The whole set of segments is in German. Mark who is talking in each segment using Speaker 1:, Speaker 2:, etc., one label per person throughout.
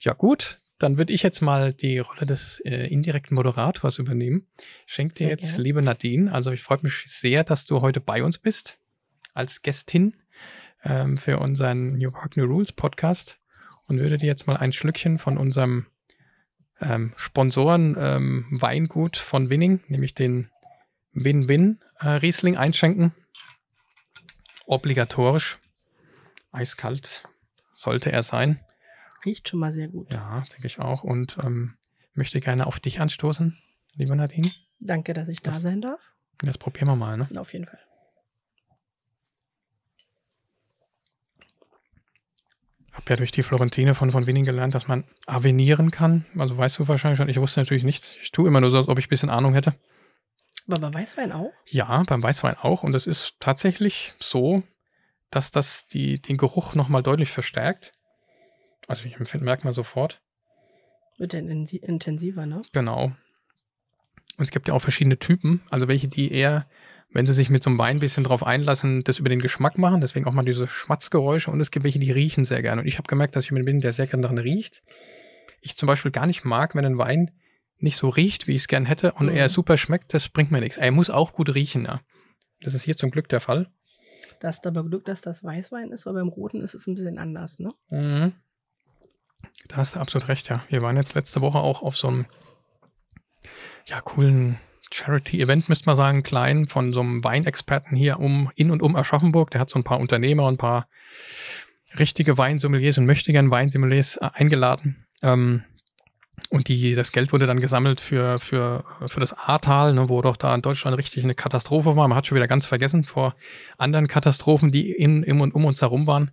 Speaker 1: Ja, gut. Dann würde ich jetzt mal die Rolle des äh, indirekten Moderators übernehmen. Schenk dir
Speaker 2: Sehr
Speaker 1: jetzt,
Speaker 2: gerne.
Speaker 1: liebe Nadine, also ich freue mich sehr, dass du heute bei uns bist als Gästin ähm, für unseren New Park New Rules Podcast und würde dir jetzt mal ein Schlückchen von unserem ähm, Sponsoren ähm, Weingut von Winning, nämlich den Win-Win äh, Riesling einschenken. Obligatorisch. Eiskalt sollte er sein.
Speaker 2: Riecht schon mal sehr gut.
Speaker 1: Ja, denke ich auch. Und ähm, möchte gerne auf dich anstoßen, liebe Nadine.
Speaker 2: Danke, dass ich da
Speaker 1: Das-
Speaker 2: sein darf.
Speaker 1: Das probieren wir mal, ne?
Speaker 2: Auf jeden Fall.
Speaker 1: Hab ja durch die Florentine von von Winning gelernt, dass man avenieren kann. Also weißt du wahrscheinlich schon. Ich wusste natürlich nichts. Ich tue immer nur so, als ob ich ein bisschen Ahnung hätte.
Speaker 2: Aber bei Weißwein auch?
Speaker 1: Ja, beim Weißwein auch. Und es ist tatsächlich so, dass das die, den Geruch nochmal deutlich verstärkt. Also ich empfinde, merkt man sofort.
Speaker 2: Wird dann intensiver, ne?
Speaker 1: Genau. Und es gibt ja auch verschiedene Typen. Also welche, die eher, wenn sie sich mit so einem Wein ein bisschen drauf einlassen, das über den Geschmack machen. Deswegen auch mal diese Schmatzgeräusche. Und es gibt welche, die riechen sehr gerne. Und ich habe gemerkt, dass ich jemand bin, der sehr gerne daran riecht. Ich zum Beispiel gar nicht mag, wenn ein Wein nicht so riecht, wie ich es gern hätte. Und
Speaker 2: Mhm.
Speaker 1: er super schmeckt, das bringt mir nichts. Er muss auch gut riechen, ja. Das ist hier zum Glück der Fall.
Speaker 2: Da hast du aber Glück, dass das Weißwein ist, weil beim Roten ist es ein bisschen anders, ne?
Speaker 1: Mhm. Da hast du absolut recht, ja. Wir waren jetzt letzte Woche auch auf so einem ja, coolen Charity-Event, müsste man sagen, klein, von so einem Weinexperten hier um, in und um Aschaffenburg. Der hat so ein paar Unternehmer und ein paar richtige Weinsommeliers und möchte gern Weinsommeliers äh, eingeladen. Ähm, und die, das Geld wurde dann gesammelt für, für, für das Ahrtal, ne, wo doch da in Deutschland richtig eine Katastrophe war. Man hat schon wieder ganz vergessen vor anderen Katastrophen, die in, in und um uns herum waren.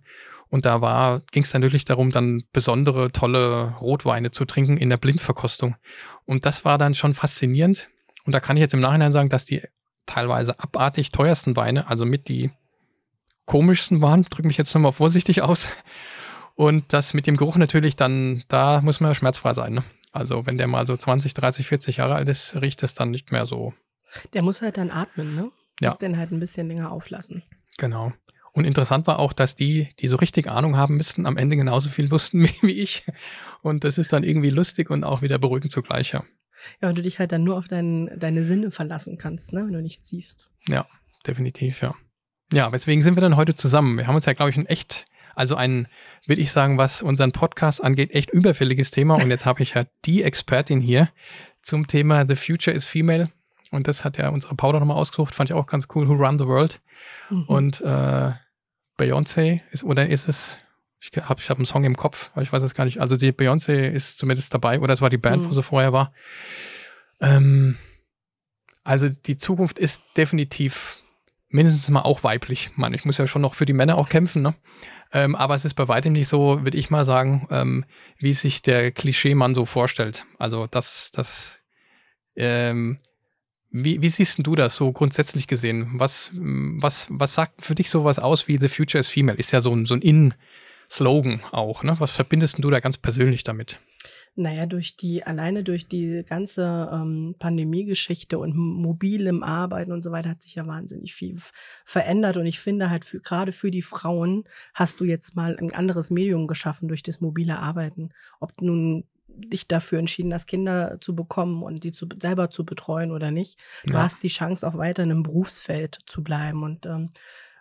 Speaker 1: Und da war, ging es dann natürlich darum, dann besondere, tolle Rotweine zu trinken in der Blindverkostung. Und das war dann schon faszinierend. Und da kann ich jetzt im Nachhinein sagen, dass die teilweise abartig teuersten Weine, also mit die komischsten waren, drücke mich jetzt nochmal vorsichtig aus. Und das mit dem Geruch natürlich dann, da muss man ja schmerzfrei sein. Ne? Also wenn der mal so 20, 30, 40 Jahre alt ist, riecht es dann nicht mehr so.
Speaker 2: Der muss halt dann atmen, ne?
Speaker 1: Ja.
Speaker 2: Muss den halt ein bisschen länger auflassen.
Speaker 1: Genau. Und interessant war auch, dass die, die so richtig Ahnung haben müssten, am Ende genauso viel wussten wie, wie ich. Und das ist dann irgendwie lustig und auch wieder beruhigend zugleich. Ja,
Speaker 2: Ja, weil du dich halt dann nur auf dein, deine Sinne verlassen kannst, ne? Wenn du nichts siehst.
Speaker 1: ja definitiv, ja. Ja, weswegen sind wir dann heute zusammen? Wir haben uns ja, glaube ich, ein echt, also ein, würde ich sagen, was unseren Podcast angeht, echt überfälliges Thema. Und jetzt habe ich ja die Expertin hier zum Thema The Future is Female. Und das hat ja unsere Paula nochmal ausgesucht, fand ich auch ganz cool, Who Run the World.
Speaker 2: Mhm.
Speaker 1: Und äh, Beyoncé ist, oder ist es, ich habe ich hab einen Song im Kopf, aber ich weiß es gar nicht. Also die Beyoncé ist zumindest dabei, oder es war die Band,
Speaker 2: Mhm.
Speaker 1: wo sie vorher war. Ähm, also die Zukunft ist definitiv mindestens mal auch weiblich. Man, ich muss ja schon noch für die Männer auch kämpfen, ne? Ähm, aber es ist bei weitem nicht so, würde ich mal sagen, ähm, wie sich der Klischeemann so vorstellt. Also das, das, ähm, wie, wie siehst du das so grundsätzlich gesehen? Was, was, was sagt für dich sowas aus wie The Future is Female? Ist ja so ein, so ein In-Slogan auch, ne? Was verbindest du da ganz persönlich damit?
Speaker 2: Naja, durch die, alleine durch die ganze ähm, Pandemie-Geschichte und mobilem Arbeiten und so weiter hat sich ja wahnsinnig viel verändert. Und ich finde halt, für, gerade für die Frauen hast du jetzt mal ein anderes Medium geschaffen durch das mobile Arbeiten. Ob nun dich dafür entschieden hast, Kinder zu bekommen und die zu, selber zu betreuen oder nicht. Du
Speaker 1: Ja.
Speaker 2: hast die Chance, auch weiter in einem Berufsfeld zu bleiben. Und ähm,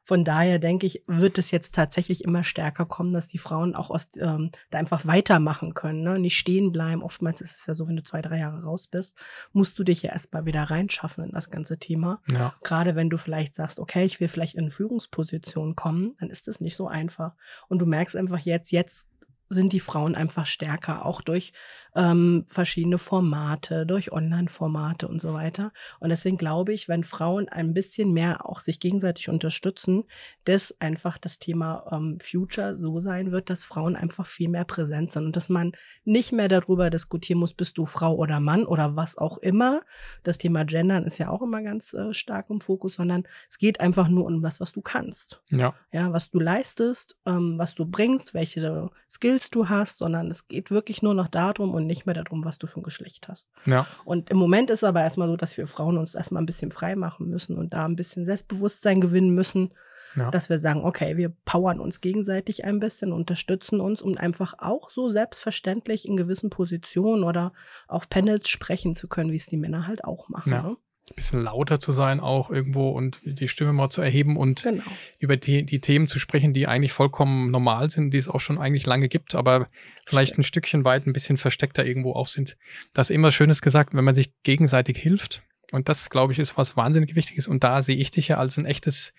Speaker 2: von daher denke ich, wird es jetzt tatsächlich immer stärker kommen, dass die Frauen auch aus, ähm, da einfach weitermachen können, ne? nicht stehen bleiben. Oftmals ist es ja so, wenn du zwei, drei Jahre raus bist, musst du dich ja erstmal wieder reinschaffen in das ganze Thema.
Speaker 1: Ja,
Speaker 2: Gerade wenn du vielleicht sagst, okay, ich will vielleicht in Führungsposition kommen, dann ist das nicht so einfach. Und du merkst einfach jetzt, jetzt sind die Frauen einfach stärker, auch durch ähm, verschiedene Formate, durch Online-Formate und so weiter. Und deswegen glaube ich, wenn Frauen ein bisschen mehr auch sich gegenseitig unterstützen, dass einfach das Thema ähm, Future so sein wird, dass Frauen einfach viel mehr präsent sind und dass man nicht mehr darüber diskutieren muss, bist du Frau oder Mann oder was auch immer. Das Thema Gendern ist ja auch immer ganz äh, stark im Fokus, sondern es geht einfach nur um das, was du kannst
Speaker 1: ja,
Speaker 2: ja, was du leistest, ähm, was du bringst, welche Skills du hast, sondern es geht wirklich nur noch darum und nicht mehr darum, was du für ein Geschlecht hast.
Speaker 1: ja,
Speaker 2: Und im Moment ist aber erstmal so, dass wir Frauen uns erstmal ein bisschen frei machen müssen und da ein bisschen Selbstbewusstsein gewinnen müssen, Ja. Dass wir sagen, okay, wir powern uns gegenseitig ein bisschen, unterstützen uns, um einfach auch so selbstverständlich in gewissen Positionen oder auf Panels sprechen zu können, wie es die Männer halt auch machen. Ja. Ne?
Speaker 1: Ein bisschen lauter zu sein auch irgendwo und die Stimme mal zu erheben und genau. über die, die Themen zu sprechen, die eigentlich vollkommen normal sind, die es auch schon eigentlich lange gibt, aber vielleicht Stimmt. ein Stückchen weit ein bisschen versteckter irgendwo auch sind. Das ist immer Schönes gesagt, wenn man sich gegenseitig hilft. Und das, glaube ich, ist was wahnsinnig Wichtiges. Und da sehe ich dich ja als ein echtes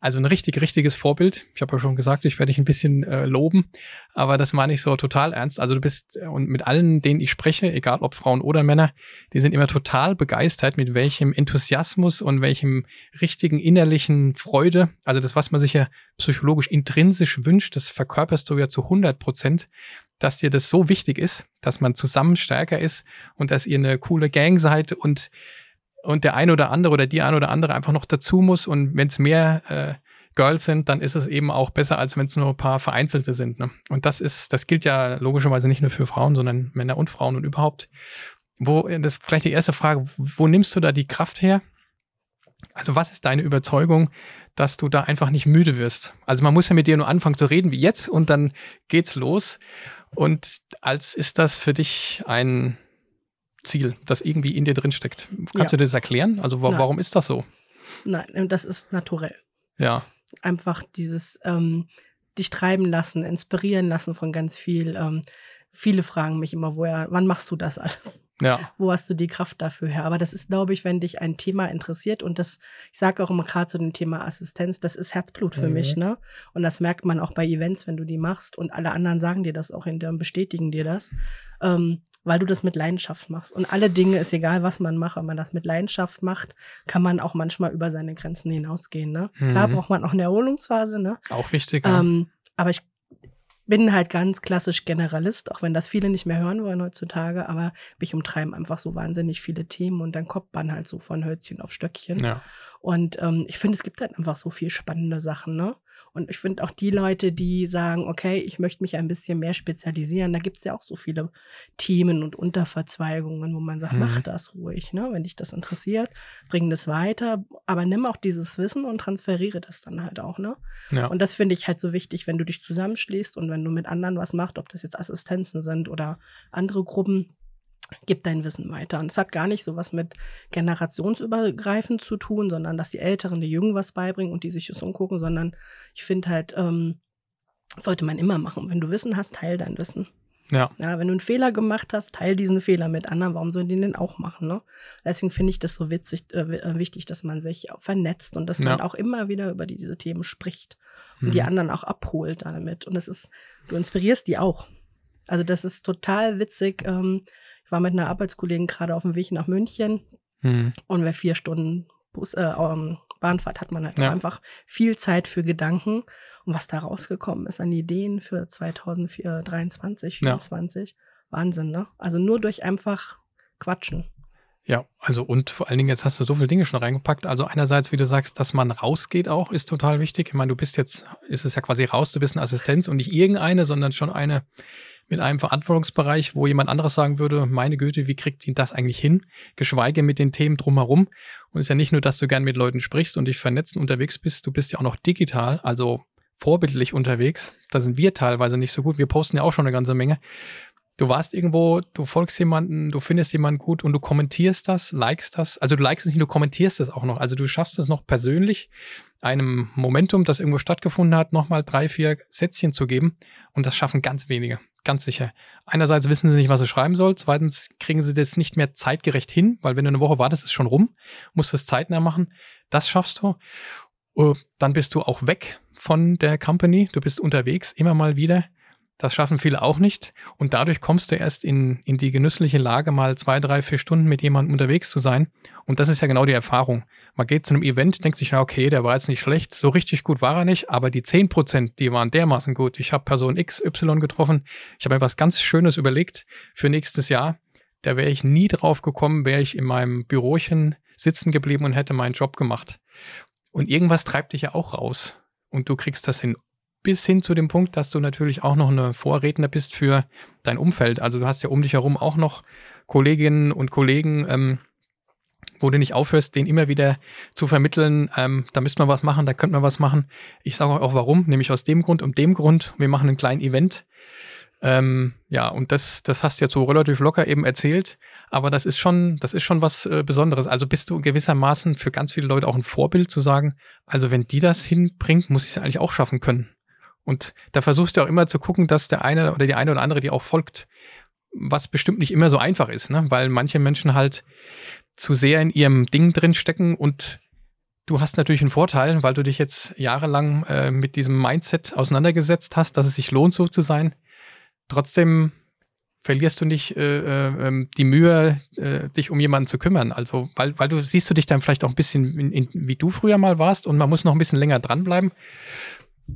Speaker 1: also ein richtig, richtiges Vorbild. Ich habe ja schon gesagt, ich werde dich ein bisschen äh, loben, aber das meine ich so total ernst. Also du bist, äh, und mit allen, denen ich spreche, egal ob Frauen oder Männer, die sind immer total begeistert, mit welchem Enthusiasmus und welchem richtigen innerlichen Freude, also das, was man sich ja psychologisch intrinsisch wünscht, das verkörperst du ja zu 100 Prozent, dass dir das so wichtig ist, dass man zusammen stärker ist und dass ihr eine coole Gang seid und und der eine oder andere oder die eine oder andere einfach noch dazu muss. Und wenn es mehr äh, Girls sind, dann ist es eben auch besser, als wenn es nur ein paar Vereinzelte sind. Ne? Und das ist, das gilt ja logischerweise nicht nur für Frauen, sondern Männer und Frauen und überhaupt. Wo, das ist vielleicht die erste Frage, wo nimmst du da die Kraft her? Also, was ist deine Überzeugung, dass du da einfach nicht müde wirst? Also, man muss ja mit dir nur anfangen zu reden wie jetzt und dann geht's los. Und als ist das für dich ein, Ziel, das irgendwie in dir drin steckt. Kannst ja. du das erklären? Also wa Nein. warum ist das so?
Speaker 2: Nein, das ist naturell.
Speaker 1: Ja.
Speaker 2: Einfach dieses ähm, dich treiben lassen, inspirieren lassen von ganz viel. Ähm, viele fragen mich immer, woher, wann machst du das alles?
Speaker 1: Ja.
Speaker 2: Wo hast du die Kraft dafür her? Aber das ist, glaube ich, wenn dich ein Thema interessiert und das, ich sage auch immer gerade zu dem Thema Assistenz, das ist Herzblut für mhm. mich, ne? Und das merkt man auch bei Events, wenn du die machst und alle anderen sagen dir das auch hinterher und bestätigen dir das. Ähm, weil du das mit Leidenschaft machst. Und alle Dinge ist egal, was man macht. Wenn man das mit Leidenschaft macht, kann man auch manchmal über seine Grenzen hinausgehen. Ne? Mhm. Klar braucht man auch eine Erholungsphase. Ne?
Speaker 1: Auch wichtig.
Speaker 2: Ähm, aber ich bin halt ganz klassisch Generalist, auch wenn das viele nicht mehr hören wollen heutzutage. Aber mich umtreiben einfach so wahnsinnig viele Themen und dann kommt man halt so von Hölzchen auf Stöckchen.
Speaker 1: Ja.
Speaker 2: Und ähm, ich finde, es gibt halt einfach so viel spannende Sachen. Ne? Und ich finde auch die Leute, die sagen, okay, ich möchte mich ein bisschen mehr spezialisieren, da gibt es ja auch so viele Themen und Unterverzweigungen, wo man sagt, mhm. mach das ruhig, ne? wenn dich das interessiert, bring das weiter, aber nimm auch dieses Wissen und transferiere das dann halt auch. Ne? Ja. Und das finde ich halt so wichtig, wenn du dich zusammenschließt und wenn du mit anderen was machst, ob das jetzt Assistenzen sind oder andere Gruppen, gib dein Wissen weiter. Und es hat gar nicht so was mit generationsübergreifend zu tun, sondern dass die Älteren die Jungen was beibringen und die sich das umgucken, sondern ich finde halt, ähm, sollte man immer machen. Wenn du Wissen hast, teil dein Wissen.
Speaker 1: Ja.
Speaker 2: ja. Wenn du einen Fehler gemacht hast, teil diesen Fehler mit anderen. Warum sollen die den auch machen? Ne? Deswegen finde ich das so witzig, äh, äh wichtig, dass man sich vernetzt und dass ja. man auch immer wieder über die, diese Themen spricht und mhm. die anderen auch abholt damit. Und das ist, du inspirierst die auch. Also das ist total witzig. Ähm, ich war mit einer Arbeitskollegen gerade auf dem Weg nach München mhm. und wer vier Stunden Bus, äh, um, Bahnfahrt hat man halt ja. einfach viel Zeit für Gedanken. Und was da rausgekommen ist an Ideen für 2023, 2024, ja. Wahnsinn, ne? Also nur durch einfach Quatschen.
Speaker 1: Ja, also und vor allen Dingen, jetzt hast du so viele Dinge schon reingepackt. Also einerseits, wie du sagst, dass man rausgeht auch, ist total wichtig. Ich meine, du bist jetzt, ist es ja quasi raus, du bist eine Assistenz und nicht irgendeine, sondern schon eine, mit einem Verantwortungsbereich, wo jemand anderes sagen würde, meine Güte, wie kriegt ihn das eigentlich hin? Geschweige mit den Themen drumherum. Und es ist ja nicht nur, dass du gern mit Leuten sprichst und dich vernetzt und unterwegs bist, du bist ja auch noch digital, also vorbildlich unterwegs. Da sind wir teilweise nicht so gut. Wir posten ja auch schon eine ganze Menge. Du warst irgendwo, du folgst jemanden, du findest jemanden gut und du kommentierst das, likest das. Also du likest es nicht, du kommentierst das auch noch. Also du schaffst es noch persönlich, einem Momentum, das irgendwo stattgefunden hat, nochmal drei, vier Sätzchen zu geben. Und das schaffen ganz wenige, ganz sicher. Einerseits wissen sie nicht, was sie schreiben soll. Zweitens kriegen sie das nicht mehr zeitgerecht hin, weil wenn du eine Woche wartest, ist schon rum. Musst es zeitnah machen. Das schaffst du. Uh, dann bist du auch weg von der Company. Du bist unterwegs, immer mal wieder. Das schaffen viele auch nicht. Und dadurch kommst du erst in, in die genüssliche Lage, mal zwei, drei, vier Stunden mit jemandem unterwegs zu sein. Und das ist ja genau die Erfahrung. Man geht zu einem Event, denkt sich, ja, okay, der war jetzt nicht schlecht, so richtig gut war er nicht, aber die zehn Prozent, die waren dermaßen gut. Ich habe Person XY getroffen, ich habe mir was ganz Schönes überlegt für nächstes Jahr. Da wäre ich nie drauf gekommen, wäre ich in meinem Bürochen sitzen geblieben und hätte meinen Job gemacht. Und irgendwas treibt dich ja auch raus. Und du kriegst das hin bis hin zu dem Punkt, dass du natürlich auch noch eine Vorredner bist für dein Umfeld. Also du hast ja um dich herum auch noch Kolleginnen und Kollegen, ähm, wo du nicht aufhörst, den immer wieder zu vermitteln, ähm, da müsste man was machen, da könnte man was machen. Ich sage auch warum, nämlich aus dem Grund, um dem Grund, wir machen einen kleinen Event. Ähm, ja, und das, das hast du jetzt so relativ locker eben erzählt, aber das ist schon, das ist schon was äh, Besonderes. Also bist du gewissermaßen für ganz viele Leute auch ein Vorbild zu sagen, also wenn die das hinbringt, muss ich es eigentlich auch schaffen können. Und da versuchst du auch immer zu gucken, dass der eine oder die eine oder andere dir auch folgt. Was bestimmt nicht immer so einfach ist, ne? weil manche Menschen halt zu sehr in ihrem Ding drin stecken und du hast natürlich einen Vorteil, weil du dich jetzt jahrelang äh, mit diesem Mindset auseinandergesetzt hast, dass es sich lohnt, so zu sein. Trotzdem verlierst du nicht äh, äh, ähm, die Mühe, äh, dich um jemanden zu kümmern. Also, weil, weil du siehst du dich dann vielleicht auch ein bisschen, in, in, wie du früher mal warst und man muss noch ein bisschen länger dranbleiben.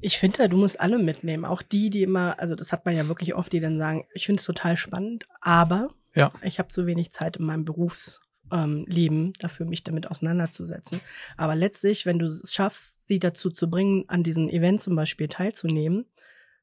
Speaker 2: Ich finde, du musst alle mitnehmen. Auch die, die immer, also das hat man ja wirklich oft, die dann sagen, ich finde es total spannend, aber ja. ich habe zu wenig Zeit in meinem Berufs ähm, dafür, mich damit auseinanderzusetzen. Aber letztlich, wenn du es schaffst, sie dazu zu bringen, an diesem Event zum Beispiel teilzunehmen,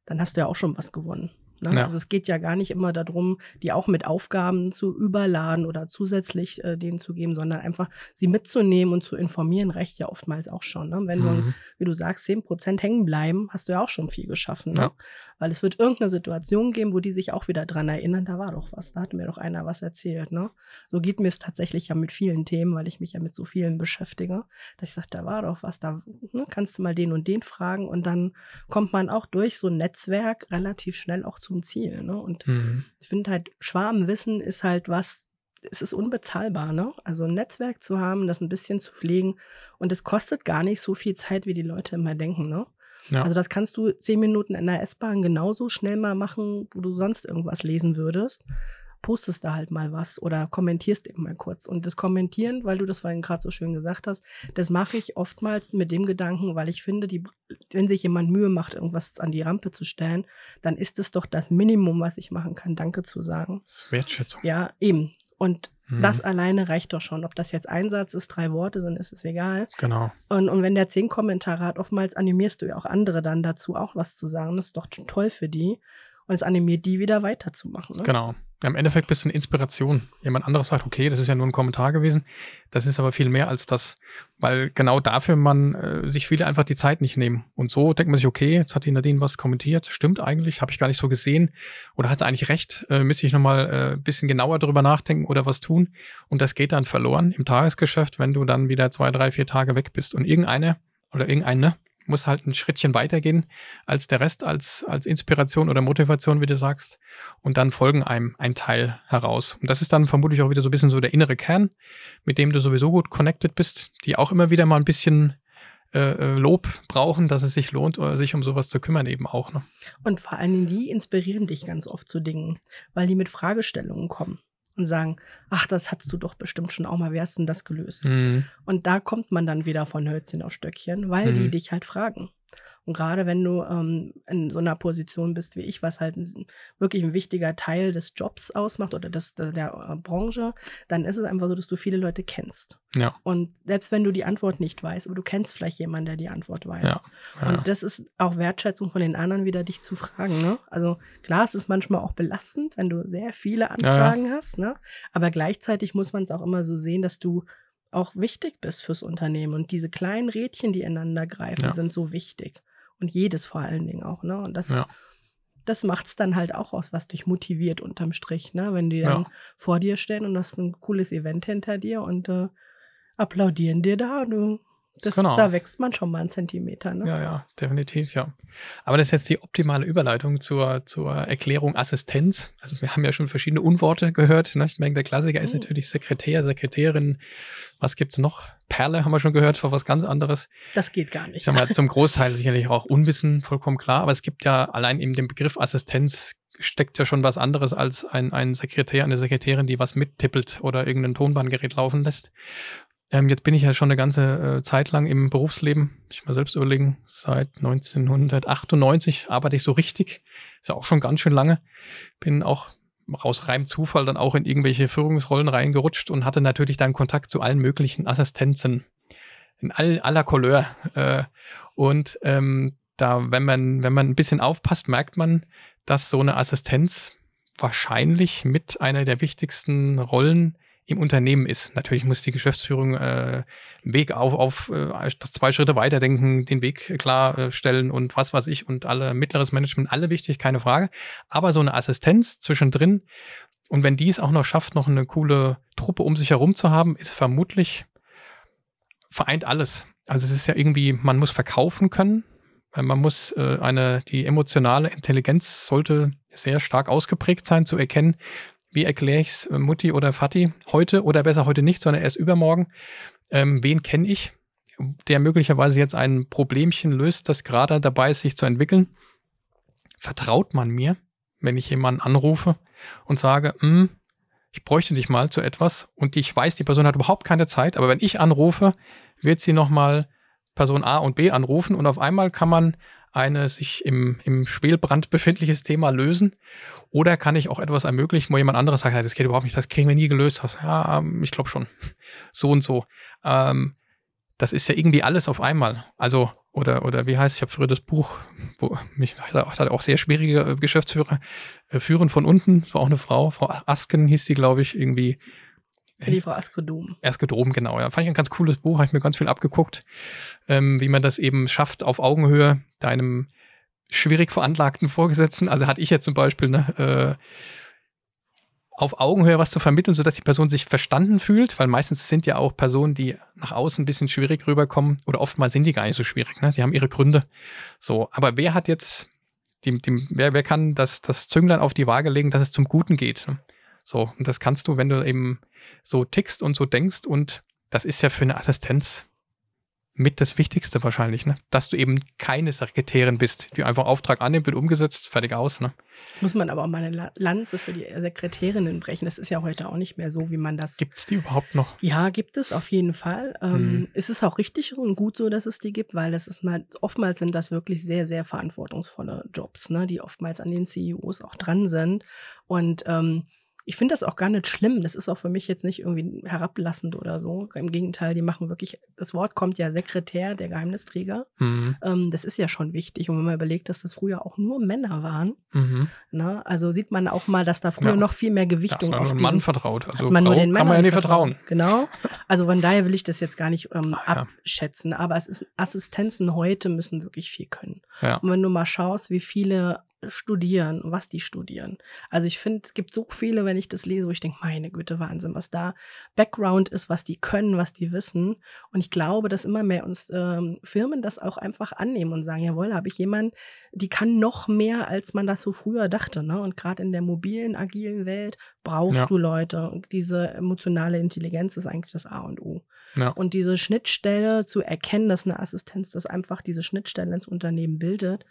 Speaker 2: dann hast du ja auch schon was gewonnen. Ne? Ja. Also es geht ja gar nicht immer darum, die auch mit Aufgaben zu überladen oder zusätzlich äh, denen zu geben, sondern einfach sie mitzunehmen und zu informieren, reicht ja oftmals auch schon. Ne? Wenn mhm. du, wie du sagst, 10 Prozent hängen bleiben, hast du ja auch schon viel geschaffen. Ne? Ja. Weil es wird irgendeine Situation geben, wo die sich auch wieder dran erinnern, da war doch was, da hat mir doch einer was erzählt. Ne? So geht mir es tatsächlich ja mit vielen Themen, weil ich mich ja mit so vielen beschäftige, dass ich sage, da war doch was, da ne, kannst du mal den und den fragen und dann kommt man auch durch so ein Netzwerk relativ schnell auch zum Ziel. Ne? Und mhm. ich finde halt, Schwarmwissen ist halt was, es ist unbezahlbar, ne? Also ein Netzwerk zu haben, das ein bisschen zu pflegen und es kostet gar nicht so viel Zeit, wie die Leute immer denken, ne? Ja. Also das kannst du zehn Minuten in der S-Bahn genauso schnell mal machen, wo du sonst irgendwas lesen würdest. Postest da halt mal was oder kommentierst eben mal kurz. Und das Kommentieren, weil du das vorhin gerade so schön gesagt hast, das mache ich oftmals mit dem Gedanken, weil ich finde, die, wenn sich jemand Mühe macht, irgendwas an die Rampe zu stellen, dann ist es doch das Minimum, was ich machen kann, Danke zu sagen.
Speaker 1: Wertschätzung.
Speaker 2: Ja, eben. Und Mhm. Das alleine reicht doch schon. Ob das jetzt ein Satz ist, drei Worte sind, ist es egal.
Speaker 1: Genau.
Speaker 2: Und, und wenn der zehn Kommentare hat, oftmals animierst du ja auch andere dann dazu, auch was zu sagen. Das ist doch toll für die. Und es animiert die wieder weiterzumachen. Ne?
Speaker 1: Genau. Im Endeffekt bist du eine Inspiration. Jemand anderes sagt, okay, das ist ja nur ein Kommentar gewesen. Das ist aber viel mehr als das, weil genau dafür man äh, sich viele einfach die Zeit nicht nehmen. Und so denkt man sich, okay, jetzt hat die Nadine was kommentiert. Stimmt eigentlich, habe ich gar nicht so gesehen. Oder hat sie eigentlich recht? Äh, müsste ich nochmal äh, ein bisschen genauer drüber nachdenken oder was tun? Und das geht dann verloren im Tagesgeschäft, wenn du dann wieder zwei, drei, vier Tage weg bist. Und irgendeine oder irgendeine muss halt ein Schrittchen weitergehen als der Rest, als, als Inspiration oder Motivation, wie du sagst. Und dann folgen einem ein Teil heraus. Und das ist dann vermutlich auch wieder so ein bisschen so der innere Kern, mit dem du sowieso gut connected bist, die auch immer wieder mal ein bisschen äh, äh Lob brauchen, dass es sich lohnt, äh, sich um sowas zu kümmern, eben auch. Ne?
Speaker 2: Und vor allen Dingen, die inspirieren dich ganz oft zu Dingen, weil die mit Fragestellungen kommen und sagen, ach, das hast du doch bestimmt schon auch mal, wie hast denn das gelöst? Mhm. Und da kommt man dann wieder von Hölzchen auf Stöckchen, weil mhm. die dich halt fragen. Und gerade wenn du ähm, in so einer Position bist wie ich, was halt ein, wirklich ein wichtiger Teil des Jobs ausmacht oder des, der, der äh, Branche, dann ist es einfach so, dass du viele Leute kennst.
Speaker 1: Ja.
Speaker 2: Und selbst wenn du die Antwort nicht weißt, aber du kennst vielleicht jemanden, der die Antwort weiß. Ja. Ja. Und das ist auch Wertschätzung von den anderen, wieder dich zu fragen. Ne? Also klar, es ist manchmal auch belastend, wenn du sehr viele Anfragen hast, ne? aber gleichzeitig muss man es auch immer so sehen, dass du auch wichtig bist fürs Unternehmen. Und diese kleinen Rädchen, die ineinander greifen, sind so wichtig. Und jedes vor allen Dingen auch, ne? Und das, ja. das macht es dann halt auch aus, was dich motiviert unterm Strich, ne? Wenn die dann ja. vor dir stehen und das ist ein cooles Event hinter dir und äh, applaudieren dir da du das, genau. Da wächst man schon mal einen Zentimeter. Ne?
Speaker 1: Ja, ja, definitiv, ja. Aber das ist jetzt die optimale Überleitung zur, zur Erklärung Assistenz. Also wir haben ja schon verschiedene Unworte gehört. Ne? Ich denke, der Klassiker ist mhm. natürlich Sekretär, Sekretärin. Was gibt es noch? Perle haben wir schon gehört, für was ganz anderes.
Speaker 2: Das geht gar nicht. Ich
Speaker 1: sag mal, zum Großteil sicherlich auch Unwissen, vollkommen klar. Aber es gibt ja allein eben den Begriff Assistenz steckt ja schon was anderes als ein, ein Sekretär, eine Sekretärin, die was mittippelt oder irgendein Tonbandgerät laufen lässt. Ähm, jetzt bin ich ja schon eine ganze äh, Zeit lang im Berufsleben. Ich mal selbst überlegen, seit 1998 arbeite ich so richtig. Ist ja auch schon ganz schön lange. Bin auch aus reinem Zufall dann auch in irgendwelche Führungsrollen reingerutscht und hatte natürlich dann Kontakt zu allen möglichen Assistenzen in all, aller Couleur. Äh, und ähm, da, wenn man, wenn man ein bisschen aufpasst, merkt man, dass so eine Assistenz wahrscheinlich mit einer der wichtigsten Rollen im Unternehmen ist. Natürlich muss die Geschäftsführung äh, Weg auf, auf äh, zwei Schritte weiterdenken, den Weg klarstellen und was weiß ich und alle mittleres Management, alle wichtig, keine Frage. Aber so eine Assistenz zwischendrin und wenn die es auch noch schafft, noch eine coole Truppe um sich herum zu haben, ist vermutlich vereint alles. Also es ist ja irgendwie, man muss verkaufen können, man muss äh, eine, die emotionale Intelligenz sollte sehr stark ausgeprägt sein, zu erkennen, wie erkläre ich es äh, Mutti oder Vati heute oder besser heute nicht, sondern erst übermorgen. Ähm, wen kenne ich, der möglicherweise jetzt ein Problemchen löst, das gerade dabei ist, sich zu entwickeln? Vertraut man mir, wenn ich jemanden anrufe und sage, hm, ich bräuchte dich mal zu etwas und ich weiß, die Person hat überhaupt keine Zeit, aber wenn ich anrufe, wird sie nochmal Person A und B anrufen und auf einmal kann man eine sich im, im Schwelbrand befindliches Thema lösen? Oder kann ich auch etwas ermöglichen, wo jemand anderes sagt, das geht überhaupt nicht, das kriegen wir nie gelöst. Ja, ähm, ich glaube schon. So und so. Ähm, das ist ja irgendwie alles auf einmal. Also, oder, oder wie heißt, ich habe früher das Buch, wo mich hat auch sehr schwierige äh, Geschäftsführer äh, führen von unten. Das war auch eine Frau, Frau Asken hieß sie, glaube ich, irgendwie
Speaker 2: die Frau Askedom.
Speaker 1: Askedom, genau. Ja, fand ich ein ganz cooles Buch, habe ich mir ganz viel abgeguckt, ähm, wie man das eben schafft, auf Augenhöhe deinem schwierig veranlagten Vorgesetzten, also hatte ich jetzt zum Beispiel, ne, äh, auf Augenhöhe was zu vermitteln, sodass die Person sich verstanden fühlt, weil meistens sind ja auch Personen, die nach außen ein bisschen schwierig rüberkommen oder oftmals sind die gar nicht so schwierig, ne? Die haben ihre Gründe. So, aber wer hat jetzt, die, die, wer, wer kann das, das Zünglein auf die Waage legen, dass es zum Guten geht? Ne? So, und das kannst du, wenn du eben so tickst und so denkst und das ist ja für eine Assistenz mit das Wichtigste wahrscheinlich, ne? Dass du eben keine Sekretärin bist, die einfach Auftrag annimmt, wird umgesetzt, fertig aus, ne?
Speaker 2: Muss man aber auch mal eine Lanze für die Sekretärinnen brechen. Das ist ja heute auch nicht mehr so, wie man das.
Speaker 1: Gibt es die überhaupt noch?
Speaker 2: Ja, gibt es auf jeden Fall. Ähm, hm. Es ist auch richtig und gut so, dass es die gibt, weil das ist mal, oftmals sind das wirklich sehr, sehr verantwortungsvolle Jobs, ne? Die oftmals an den CEOs auch dran sind. Und ähm, ich finde das auch gar nicht schlimm. Das ist auch für mich jetzt nicht irgendwie herablassend oder so. Im Gegenteil, die machen wirklich, das Wort kommt ja Sekretär, der Geheimnisträger. Mhm. Ähm, das ist ja schon wichtig. Und wenn man überlegt, dass das früher auch nur Männer waren, mhm. na, ne, also sieht man auch mal, dass da früher ja. noch viel mehr Gewichtung
Speaker 1: auf
Speaker 2: den
Speaker 1: Mann vertraut. Also
Speaker 2: man Frau nur den
Speaker 1: kann man ja nicht vertrauen.
Speaker 2: Genau. Also von daher will ich das jetzt gar nicht ähm, ja. abschätzen. Aber es ist Assistenzen heute müssen wirklich viel können. Ja. Und wenn du mal schaust, wie viele studieren, was die studieren. Also ich finde, es gibt so viele, wenn ich das lese, wo ich denke, meine Güte, Wahnsinn, was da Background ist, was die können, was die wissen. Und ich glaube, dass immer mehr uns ähm, Firmen das auch einfach annehmen und sagen, jawohl, habe ich jemanden, die kann noch mehr, als man das so früher dachte. Ne? Und gerade in der mobilen, agilen Welt brauchst ja. du Leute. Und diese emotionale Intelligenz ist eigentlich das A und O. Ja. Und diese Schnittstelle zu erkennen, dass eine Assistenz das einfach diese Schnittstelle ins Unternehmen bildet,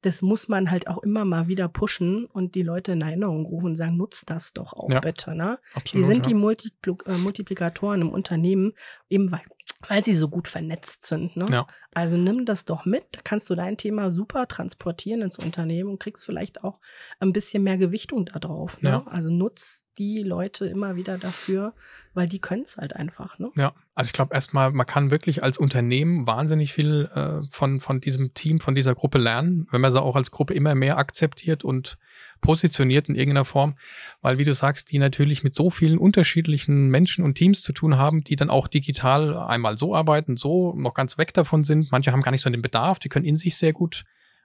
Speaker 2: das muss man halt auch immer mal wieder pushen und die Leute in Erinnerung rufen und sagen, nutzt das doch auch ja, bitte. Ne? Absolut, die sind die äh, Multiplikatoren im Unternehmen, eben weil, weil sie so gut vernetzt sind. Ne? Ja. Also nimm das doch mit, da kannst du dein Thema super transportieren ins Unternehmen und kriegst vielleicht auch ein bisschen mehr Gewichtung da drauf. Ne? Ja. Also nutz die Leute immer wieder dafür, weil die können es halt einfach. Ne?
Speaker 1: Ja, also ich glaube erstmal, man kann wirklich als Unternehmen wahnsinnig viel äh, von, von diesem Team, von dieser Gruppe lernen, wenn man sie auch als Gruppe immer mehr akzeptiert und positioniert in irgendeiner Form, weil wie du sagst, die natürlich mit so vielen unterschiedlichen Menschen und Teams zu tun haben, die dann auch digital einmal so arbeiten, so noch ganz weg davon sind. Manche haben gar nicht so den Bedarf, die können in sich sehr gut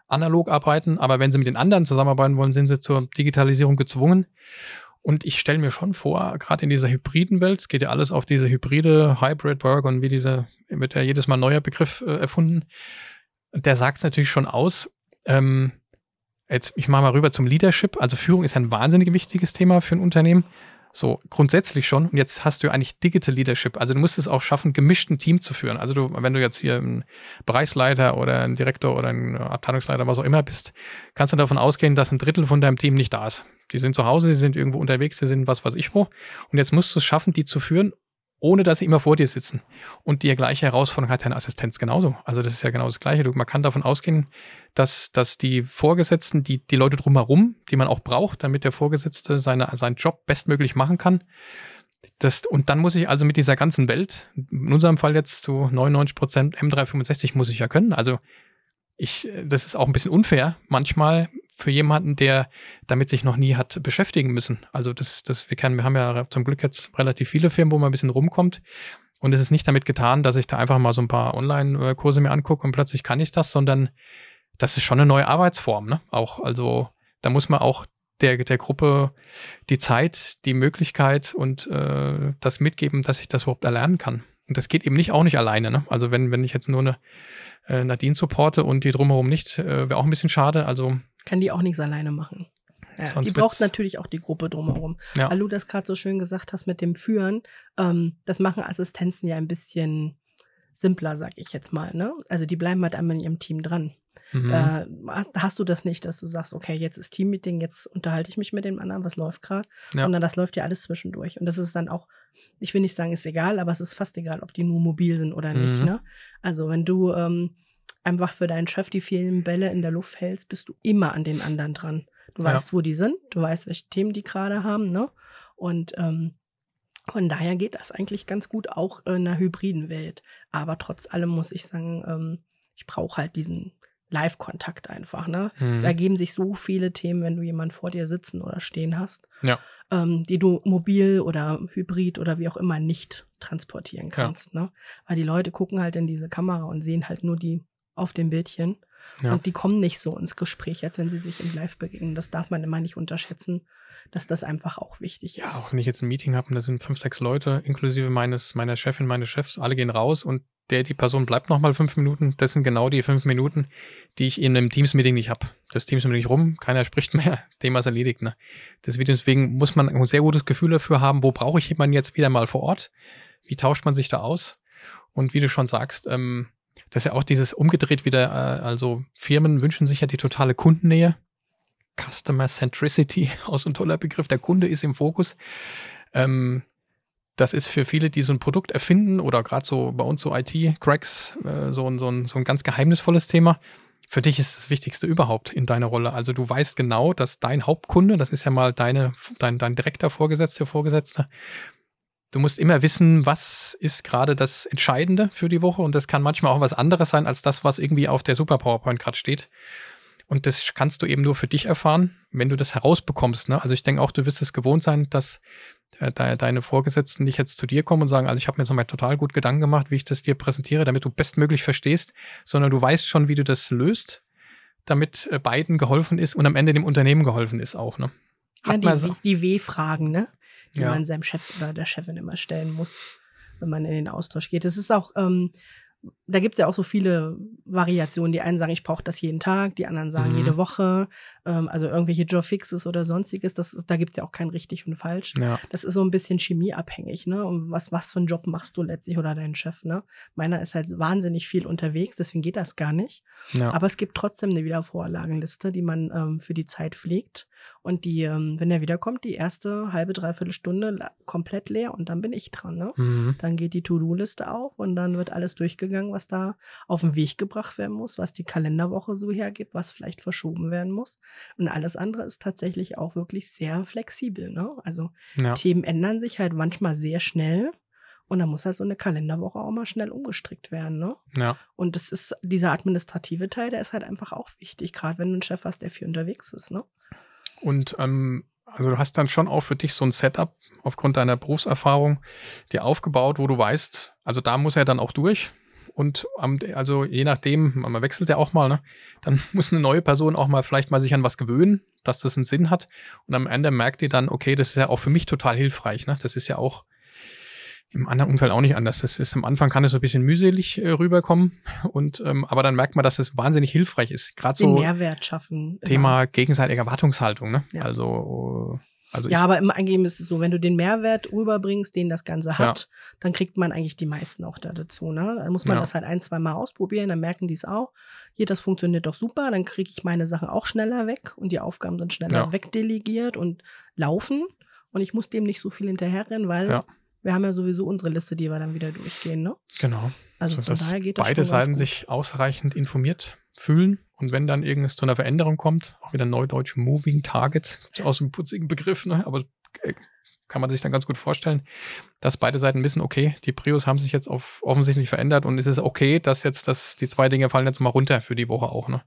Speaker 1: analog arbeiten, aber wenn sie mit den anderen zusammenarbeiten wollen, sind sie zur Digitalisierung gezwungen. Und ich stelle mir schon vor, gerade in dieser hybriden Welt, es geht ja alles auf diese hybride Hybrid Work und wie diese, wird ja jedes Mal neuer Begriff äh, erfunden. Der sagt es natürlich schon aus. Ähm, Jetzt, ich mache mal rüber zum Leadership. Also Führung ist ein wahnsinnig wichtiges Thema für ein Unternehmen. So, grundsätzlich schon. Und jetzt hast du eigentlich Digital Leadership. Also du musst es auch schaffen, gemischt ein Team zu führen. Also du, wenn du jetzt hier ein Bereichsleiter oder ein Direktor oder ein Abteilungsleiter, was auch immer bist, kannst du davon ausgehen, dass ein Drittel von deinem Team nicht da ist. Die sind zu Hause, die sind irgendwo unterwegs, die sind was weiß ich wo. Und jetzt musst du es schaffen, die zu führen ohne dass sie immer vor dir sitzen. Und die gleiche Herausforderung hat deine Assistenz genauso. Also das ist ja genau das Gleiche. Man kann davon ausgehen, dass, dass die Vorgesetzten, die, die Leute drumherum, die man auch braucht, damit der Vorgesetzte seine, seinen Job bestmöglich machen kann, das, und dann muss ich also mit dieser ganzen Welt, in unserem Fall jetzt zu 99 Prozent M365 muss ich ja können. Also ich, das ist auch ein bisschen unfair manchmal für jemanden, der damit sich noch nie hat beschäftigen müssen. Also das, das, wir kennen, wir haben ja zum Glück jetzt relativ viele Firmen, wo man ein bisschen rumkommt. Und es ist nicht damit getan, dass ich da einfach mal so ein paar Online-Kurse mir angucke und plötzlich kann ich das, sondern das ist schon eine neue Arbeitsform, ne? Auch, also da muss man auch der, der Gruppe die Zeit, die Möglichkeit und äh, das mitgeben, dass ich das überhaupt erlernen kann. Und das geht eben nicht auch nicht alleine. Ne? Also wenn, wenn ich jetzt nur eine äh, Nadine supporte und die drumherum nicht, äh, wäre auch ein bisschen schade. Also
Speaker 2: kann die auch nichts alleine machen. Ja, die braucht natürlich auch die Gruppe drumherum. Ja. Weil du das gerade so schön gesagt hast mit dem Führen, ähm, das machen Assistenzen ja ein bisschen simpler, sag ich jetzt mal. Ne? Also die bleiben halt einmal in ihrem Team dran. Mhm. Da hast du das nicht, dass du sagst, okay, jetzt ist Teammeeting, jetzt unterhalte ich mich mit dem anderen, was läuft gerade. Ja. Sondern das läuft ja alles zwischendurch. Und das ist dann auch, ich will nicht sagen, ist egal, aber es ist fast egal, ob die nur mobil sind oder mhm. nicht. Ne? Also wenn du ähm, einfach für deinen Chef die vielen Bälle in der Luft hältst, bist du immer an den anderen dran. Du ja. weißt, wo die sind, du weißt, welche Themen die gerade haben, ne? Und ähm, von daher geht das eigentlich ganz gut auch in einer hybriden Welt. Aber trotz allem muss ich sagen, ähm, ich brauche halt diesen Live-Kontakt einfach. Ne? Mhm. Es ergeben sich so viele Themen, wenn du jemanden vor dir sitzen oder stehen hast,
Speaker 1: ja.
Speaker 2: ähm, die du mobil oder hybrid oder wie auch immer nicht transportieren kannst. Ja. Ne? Weil die Leute gucken halt in diese Kamera und sehen halt nur die auf dem Bildchen. Ja. Und die kommen nicht so ins Gespräch, als wenn sie sich im Live begegnen. Das darf man immer nicht unterschätzen, dass das einfach auch wichtig ist.
Speaker 1: Ja, auch wenn ich jetzt ein Meeting habe und da sind fünf, sechs Leute, inklusive meines, meiner Chefin, meines Chefs, alle gehen raus und der, die Person bleibt nochmal fünf Minuten. Das sind genau die fünf Minuten, die ich in einem Teams-Meeting nicht habe. Das Teams-Meeting rum, keiner spricht mehr, Thema ist erledigt. Ne? Deswegen muss man ein sehr gutes Gefühl dafür haben, wo brauche ich jemanden jetzt wieder mal vor Ort? Wie tauscht man sich da aus? Und wie du schon sagst, ähm, das ist ja auch dieses umgedreht wieder, äh, also Firmen wünschen sich ja die totale Kundennähe. Customer Centricity, aus ein toller Begriff. Der Kunde ist im Fokus. Ähm, das ist für viele, die so ein Produkt erfinden oder gerade so bei uns so IT-Cracks, äh, so, so, ein, so ein ganz geheimnisvolles Thema. Für dich ist das Wichtigste überhaupt in deiner Rolle. Also du weißt genau, dass dein Hauptkunde, das ist ja mal deine, dein, dein direkter Vorgesetzter, Vorgesetzter, du musst immer wissen, was ist gerade das Entscheidende für die Woche und das kann manchmal auch was anderes sein als das, was irgendwie auf der Super PowerPoint gerade steht. Und das kannst du eben nur für dich erfahren, wenn du das herausbekommst. Ne? Also ich denke auch, du wirst es gewohnt sein, dass äh, de deine Vorgesetzten nicht jetzt zu dir kommen und sagen, also ich habe mir jetzt nochmal total gut Gedanken gemacht, wie ich das dir präsentiere, damit du bestmöglich verstehst, sondern du weißt schon, wie du das löst, damit äh, beiden geholfen ist und am Ende dem Unternehmen geholfen ist auch. Ne?
Speaker 2: Hat ja, die, die W-Fragen, ne? Die ja. man seinem Chef oder der Chefin immer stellen muss, wenn man in den Austausch geht. Es ist auch ähm, da gibt es ja auch so viele Variationen. Die einen sagen, ich brauche das jeden Tag, die anderen sagen mhm. jede Woche. Ähm, also irgendwelche Jobfixes oder sonstiges. Das, da gibt es ja auch kein richtig und falsch.
Speaker 1: Ja.
Speaker 2: Das ist so ein bisschen chemieabhängig. Ne? Und was, was für einen Job machst du letztlich oder dein Chef? Ne? Meiner ist halt wahnsinnig viel unterwegs, deswegen geht das gar nicht. Ja. Aber es gibt trotzdem eine Wiedervorlagenliste, die man ähm, für die Zeit pflegt. Und die, ähm, wenn er wiederkommt, die erste halbe, dreiviertel Stunde komplett leer und dann bin ich dran. Ne? Mhm. Dann geht die To-Do-Liste auf und dann wird alles durchgegangen, was da auf den Weg gebracht werden muss, was die Kalenderwoche so hergibt, was vielleicht verschoben werden muss. Und alles andere ist tatsächlich auch wirklich sehr flexibel. Ne? Also ja. Themen ändern sich halt manchmal sehr schnell. Und dann muss halt so eine Kalenderwoche auch mal schnell umgestrickt werden, ne?
Speaker 1: Ja.
Speaker 2: Und das ist, dieser administrative Teil, der ist halt einfach auch wichtig, gerade wenn du einen Chef hast, der viel unterwegs ist, ne?
Speaker 1: Und ähm, also du hast dann schon auch für dich so ein Setup aufgrund deiner Berufserfahrung dir aufgebaut, wo du weißt, also da muss er dann auch durch. Und also je nachdem, man wechselt ja auch mal, ne? Dann muss eine neue Person auch mal vielleicht mal sich an was gewöhnen, dass das einen Sinn hat. Und am Ende merkt ihr dann, okay, das ist ja auch für mich total hilfreich. Ne? Das ist ja auch im anderen Umfeld auch nicht anders. Das ist am Anfang kann es so ein bisschen mühselig äh, rüberkommen und ähm, aber dann merkt man, dass es wahnsinnig hilfreich ist. Gerade so
Speaker 2: Mehrwert schaffen.
Speaker 1: Thema genau. gegenseitige Erwartungshaltung. Ne? Ja. Also also
Speaker 2: ja, aber im Eingeben ist es so, wenn du den Mehrwert rüberbringst, den das Ganze hat, ja. dann kriegt man eigentlich die meisten auch da dazu. Ne? Dann muss man ja. das halt ein, zwei Mal ausprobieren, dann merken die es auch. Hier, das funktioniert doch super, dann kriege ich meine Sachen auch schneller weg und die Aufgaben sind schneller ja. wegdelegiert und laufen. Und ich muss dem nicht so viel hinterherrennen, weil wir haben ja sowieso unsere Liste, die wir dann wieder durchgehen, ne?
Speaker 1: Genau. Also so, von daher geht das Beide Seiten sich ausreichend informiert fühlen und wenn dann irgendwas zu einer Veränderung kommt, auch wieder neudeutsch Moving Target, aus dem putzigen Begriff, ne? aber äh, kann man sich dann ganz gut vorstellen, dass beide Seiten wissen, okay, die Prios haben sich jetzt auf offensichtlich verändert und es ist okay, dass jetzt das, die zwei Dinge fallen jetzt mal runter für die Woche auch. Ne?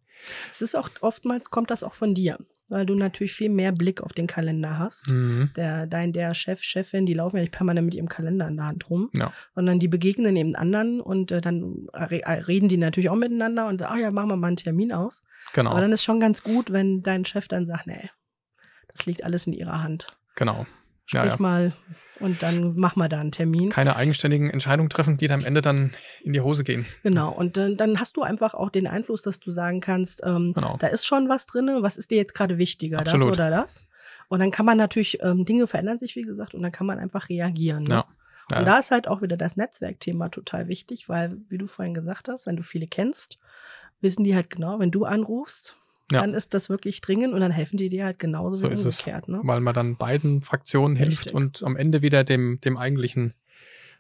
Speaker 2: Es ist auch oftmals kommt das auch von dir, weil du natürlich viel mehr Blick auf den Kalender hast.
Speaker 1: Mhm.
Speaker 2: Der, dein, der Chef, Chefin, die laufen ja nicht permanent mit ihrem Kalender in der Hand rum,
Speaker 1: Ja.
Speaker 2: sondern die begegnen eben anderen und äh, dann re äh, reden die natürlich auch miteinander und ach ja, machen wir mal einen Termin aus.
Speaker 1: Genau.
Speaker 2: Aber dann ist schon ganz gut, wenn dein Chef dann sagt, nee, das liegt alles in ihrer Hand.
Speaker 1: genau.
Speaker 2: Sprich
Speaker 1: Ja, ja.
Speaker 2: mal und dann mach mal da einen Termin.
Speaker 1: Keine eigenständigen Entscheidungen treffen, die dann am Ende dann in die Hose gehen.
Speaker 2: Genau, und dann, dann hast du einfach auch den Einfluss, dass du sagen kannst, ähm,
Speaker 1: Genau.
Speaker 2: da ist schon was drin, was ist dir jetzt gerade wichtiger, das
Speaker 1: Absolut.
Speaker 2: oder das? Und dann kann man natürlich, ähm, Dinge verändern sich, wie gesagt, und dann kann man einfach reagieren. Ne?
Speaker 1: Ja. Ja.
Speaker 2: Und da ist halt auch wieder das Netzwerkthema total wichtig, weil, wie du vorhin gesagt hast, wenn du viele kennst, wissen die halt genau, wenn du anrufst,
Speaker 1: Ja.
Speaker 2: dann ist das wirklich dringend und dann helfen die dir halt genauso
Speaker 1: So
Speaker 2: wie
Speaker 1: ist es.
Speaker 2: umgekehrt. Ne?
Speaker 1: weil man dann beiden Fraktionen hilft
Speaker 2: Richtig.
Speaker 1: und am Ende wieder dem, dem eigentlichen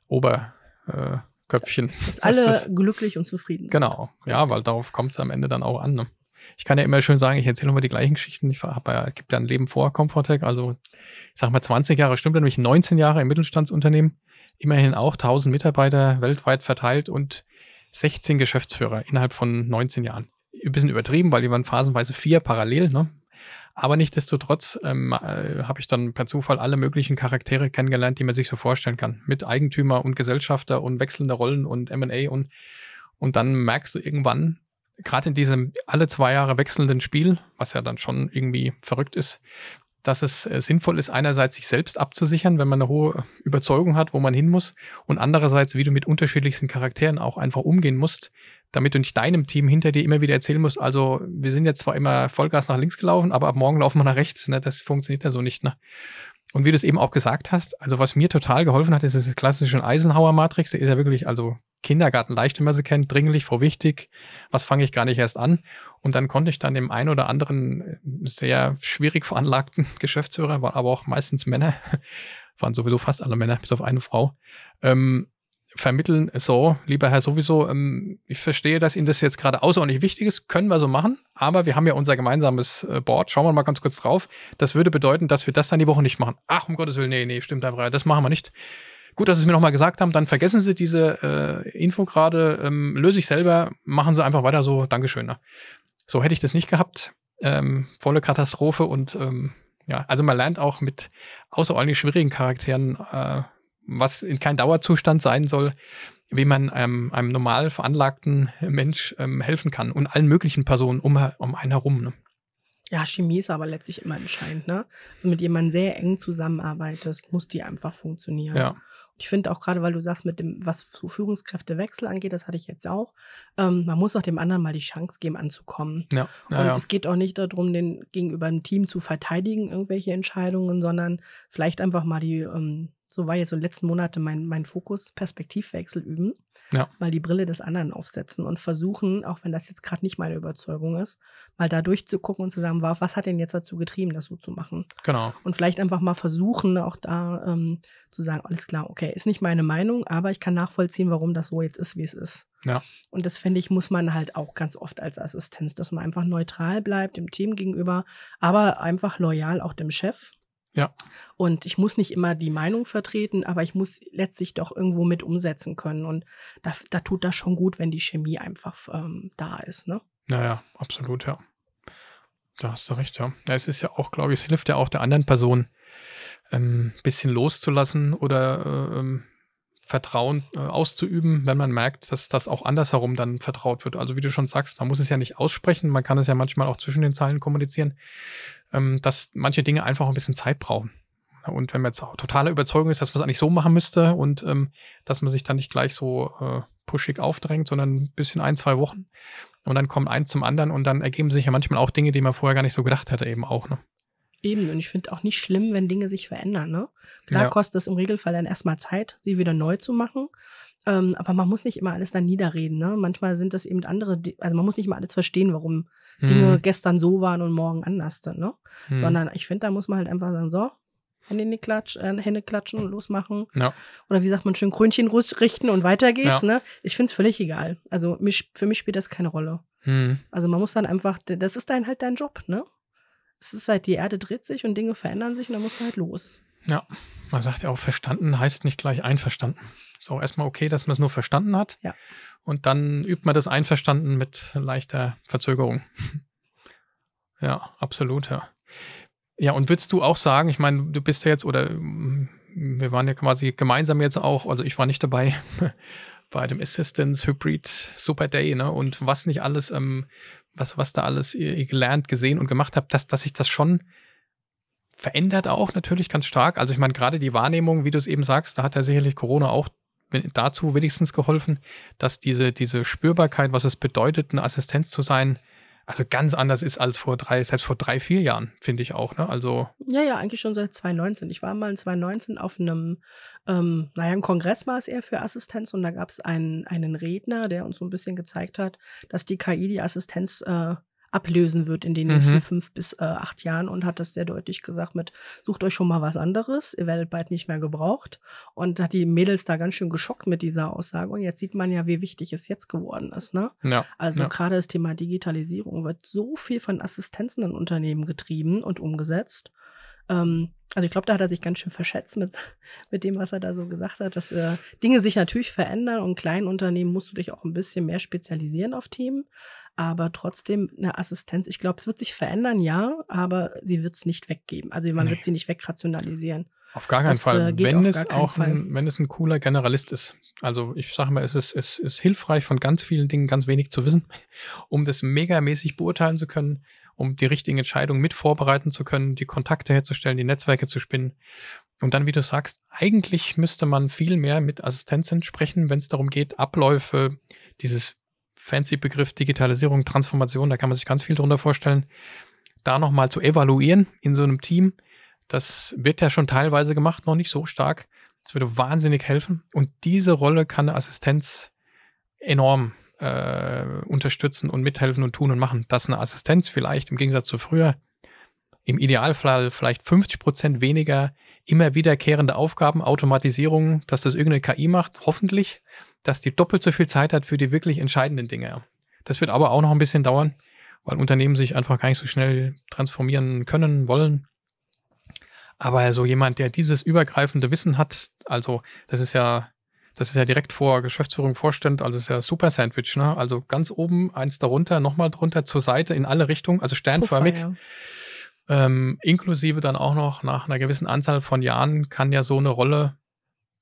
Speaker 1: Oberköpfchen. Äh.
Speaker 2: Dass alle
Speaker 1: das-
Speaker 2: glücklich und zufrieden sind.
Speaker 1: Genau, ja,
Speaker 2: Richtig.
Speaker 1: weil darauf kommt es am Ende dann auch an. Ne? Ich kann ja immer schön sagen, ich erzähle immer die gleichen Geschichten. Ich habe ja, gibt ja ein Leben vor Comfortech, also ich sag mal 20 Jahre, stimmt nämlich 19 Jahre im Mittelstandsunternehmen, immerhin auch 1000 Mitarbeiter weltweit verteilt und 16 Geschäftsführer innerhalb von 19 Jahren. Ein bisschen übertrieben, weil die waren phasenweise vier parallel, ne? Aber nichtsdestotrotz ähm, äh, habe ich dann per Zufall alle möglichen Charaktere kennengelernt, die man sich so vorstellen kann. Mit Eigentümer und Gesellschafter und wechselnde Rollen und M&A und, und dann merkst du irgendwann, gerade in diesem alle zwei Jahre wechselnden Spiel, was ja dann schon irgendwie verrückt ist, dass es äh, sinnvoll ist, einerseits sich selbst abzusichern, wenn man eine hohe Überzeugung hat, wo man hin muss, und andererseits, wie du mit unterschiedlichsten Charakteren auch einfach umgehen musst, damit du nicht deinem Team hinter dir immer wieder erzählen musst, also wir sind jetzt zwar immer Vollgas nach links gelaufen, aber ab morgen laufen wir nach rechts, ne? das funktioniert ja so nicht. Ne? Und wie du es eben auch gesagt hast, also was mir total geholfen hat, ist diese klassische Eisenhower-Matrix, die ist ja wirklich, also Kindergarten leicht, wenn man sie kennt, dringlich, vor wichtig, was fange ich gar nicht erst an. Und dann konnte ich dann dem einen oder anderen äh, sehr schwierig veranlagten Geschäftsführer, aber auch meistens Männer, waren sowieso fast alle Männer, bis auf eine Frau, ähm, vermitteln, so, lieber Herr sowieso, ähm, ich verstehe, dass Ihnen das jetzt gerade außerordentlich wichtig ist, können wir so machen, aber wir haben ja unser gemeinsames äh, Board, schauen wir mal ganz kurz drauf. Das würde bedeuten, dass wir das dann die Woche nicht machen. Ach, um Gottes Willen, nee, nee, stimmt einfach, das machen wir nicht. Gut, dass Sie es mir nochmal gesagt haben, dann vergessen Sie diese äh, Info gerade, ähm, löse ich selber, machen Sie einfach weiter so, Dankeschön. Ne? So hätte ich das nicht gehabt. Ähm, volle Katastrophe und ähm, ja, also man lernt auch mit außerordentlich schwierigen Charakteren, äh, was in kein Dauerzustand sein soll, wie man ähm, einem normal veranlagten Mensch ähm, helfen kann und allen möglichen Personen um, um einen herum. Ne?
Speaker 2: Ja, Chemie ist aber letztlich immer entscheidend, ne? Also mit jemandem sehr eng zusammenarbeitest, muss die einfach funktionieren.
Speaker 1: Ja.
Speaker 2: Und ich finde auch gerade, weil du sagst, mit dem, was Führungskräftewechsel angeht, das hatte ich jetzt auch, ähm, man muss auch dem anderen mal die Chance geben, anzukommen.
Speaker 1: Ja, ja,
Speaker 2: und
Speaker 1: ja.
Speaker 2: es geht auch nicht darum, den gegenüber dem Team zu verteidigen, irgendwelche Entscheidungen, sondern vielleicht einfach mal die, ähm, so war jetzt so letzten Monate mein, mein Fokus, Perspektivwechsel üben.
Speaker 1: Ja.
Speaker 2: Mal die Brille des anderen aufsetzen und versuchen, auch wenn das jetzt gerade nicht meine Überzeugung ist, mal da durchzugucken und zu sagen, was hat denn jetzt dazu getrieben, das so zu machen?
Speaker 1: genau.
Speaker 2: Und vielleicht einfach mal versuchen, auch da ähm, zu sagen, alles klar, okay, ist nicht meine Meinung, aber ich kann nachvollziehen, warum das so jetzt ist, wie es ist.
Speaker 1: Ja.
Speaker 2: Und das finde ich, muss man halt auch ganz oft als Assistenz, dass man einfach neutral bleibt dem Team gegenüber, aber einfach loyal auch dem Chef.
Speaker 1: Ja.
Speaker 2: Und ich muss nicht immer die Meinung vertreten, aber ich muss letztlich doch irgendwo mit umsetzen können. Und da, da tut das schon gut, wenn die Chemie einfach ähm, da ist, ne?
Speaker 1: Naja, absolut, ja. Da hast du recht, ja. ja. Es ist ja auch, glaube ich, es hilft ja auch der anderen Person, ein ähm, bisschen loszulassen oder äh, ähm, Vertrauen äh, auszuüben, wenn man merkt, dass das auch andersherum dann vertraut wird. Also wie du schon sagst, man muss es ja nicht aussprechen, man kann es ja manchmal auch zwischen den Zeilen kommunizieren, ähm, dass manche Dinge einfach ein bisschen Zeit brauchen. Und wenn man jetzt auch totale Überzeugung ist, dass man es eigentlich so machen müsste und ähm, dass man sich dann nicht gleich so äh, pushig aufdrängt, sondern ein bisschen ein, zwei Wochen. Und dann kommt eins zum anderen und dann ergeben sich ja manchmal auch Dinge, die man vorher gar nicht so gedacht hätte, eben auch. Ne?
Speaker 2: Eben, und ich finde auch nicht schlimm, wenn Dinge sich verändern. Ne? Klar
Speaker 1: Ja.
Speaker 2: kostet es im Regelfall dann erstmal Zeit, sie wieder neu zu machen. Ähm, aber man muss nicht immer alles dann niederreden. Ne? Manchmal sind das eben andere, also man muss nicht mal alles verstehen, warum Dinge
Speaker 1: Hm,
Speaker 2: gestern so waren und morgen anders sind. Ne?
Speaker 1: hm.
Speaker 2: Sondern ich finde, da muss man halt einfach sagen, so, Hände, in die Klatsch, äh, Hände klatschen und losmachen.
Speaker 1: Ja.
Speaker 2: Oder wie sagt man schön, Krönchen richten und weiter geht's.
Speaker 1: Ja.
Speaker 2: Ne? Ich finde es völlig egal. Also mich, für mich spielt das keine Rolle.
Speaker 1: Hm.
Speaker 2: Also man muss dann einfach, das ist dann halt dein Job, ne? Es ist halt, die Erde dreht sich und Dinge verändern sich und dann musst du halt los.
Speaker 1: Ja, Man sagt ja auch, verstanden heißt nicht gleich einverstanden. Ist auch erstmal okay, dass man es nur verstanden hat.
Speaker 2: Ja.
Speaker 1: Und dann übt man das einverstanden mit leichter Verzögerung. ja, absolut, ja. Ja, und würdest du auch sagen, ich meine, du bist ja jetzt, oder mm, wir waren ja quasi gemeinsam jetzt auch, also ich war nicht dabei bei dem Assistance Hybrid Super Day, ne? Und was nicht alles, ähm, was, was da alles ihr, gelernt, gesehen und gemacht habt, dass, dass sich das schon verändert auch natürlich ganz stark. Also ich meine, gerade die Wahrnehmung, wie du es eben sagst, da hat ja sicherlich Corona auch dazu wenigstens geholfen, dass diese, diese Spürbarkeit, was es bedeutet, eine Assistenz zu sein, also ganz anders ist als vor drei, selbst vor drei, vier Jahren, finde ich auch. Ne? Also
Speaker 2: ja, ja, eigentlich schon seit 2019. Ich war mal in 2019 auf einem, ähm, naja, ein Kongress war es eher für Assistenz und da gab es einen, einen Redner, der uns so ein bisschen gezeigt hat, dass die KI die Assistenz äh, ablösen wird in den nächsten mhm. fünf bis äh, acht Jahren und hat das sehr deutlich gesagt mit, sucht euch schon mal was anderes, ihr werdet bald nicht mehr gebraucht. Und hat die Mädels da ganz schön geschockt mit dieser Aussage. Und jetzt sieht man ja, wie wichtig es jetzt geworden ist. Ne?
Speaker 1: Ja,
Speaker 2: also
Speaker 1: ja.
Speaker 2: gerade das Thema Digitalisierung wird so viel von Assistenzen in Unternehmen getrieben und umgesetzt. Ähm, also ich glaube, da hat er sich ganz schön verschätzt mit, mit dem, was er da so gesagt hat, dass äh, Dinge sich natürlich verändern und in kleinen Unternehmen musst du dich auch ein bisschen mehr spezialisieren auf Themen, aber trotzdem eine Assistenz, ich glaube, es wird sich verändern, ja, aber sie wird es nicht weggeben. Also man nee. wird sie nicht wegrationalisieren.
Speaker 1: Auf gar keinen das, Fall. Äh, wenn es auch ein, wenn es ein cooler Generalist ist. Also ich sage mal, es ist, es ist hilfreich, von ganz vielen Dingen ganz wenig zu wissen, um das megamäßig beurteilen zu können um die richtigen Entscheidungen mit vorbereiten zu können, die Kontakte herzustellen, die Netzwerke zu spinnen. Und dann, wie du sagst, eigentlich müsste man viel mehr mit Assistenzen sprechen, wenn es darum geht, Abläufe, dieses fancy Begriff Digitalisierung, Transformation, da kann man sich ganz viel drunter vorstellen, da nochmal zu evaluieren in so einem Team. Das wird ja schon teilweise gemacht, noch nicht so stark. Das würde wahnsinnig helfen. Und diese Rolle kann eine Assistenz enorm äh, unterstützen und mithelfen und tun und machen. Dass eine Assistenz vielleicht im Gegensatz zu früher im Idealfall vielleicht 50 Prozent weniger immer wiederkehrende Aufgaben, Automatisierung, dass das irgendeine KI macht, hoffentlich, dass die doppelt so viel Zeit hat für die wirklich entscheidenden Dinge. Das wird aber auch noch ein bisschen dauern, weil Unternehmen sich einfach gar nicht so schnell transformieren können, wollen. Aber so jemand, der dieses übergreifende Wissen hat, also das ist ja das ist ja direkt vor Geschäftsführung, Vorstand, also ist ja super Sandwich, ne? Also ganz oben, eins darunter, nochmal drunter, zur Seite, in alle Richtungen, also sternförmig. Puffer, ja. ähm, inklusive dann auch noch nach einer gewissen Anzahl von Jahren kann ja so eine Rolle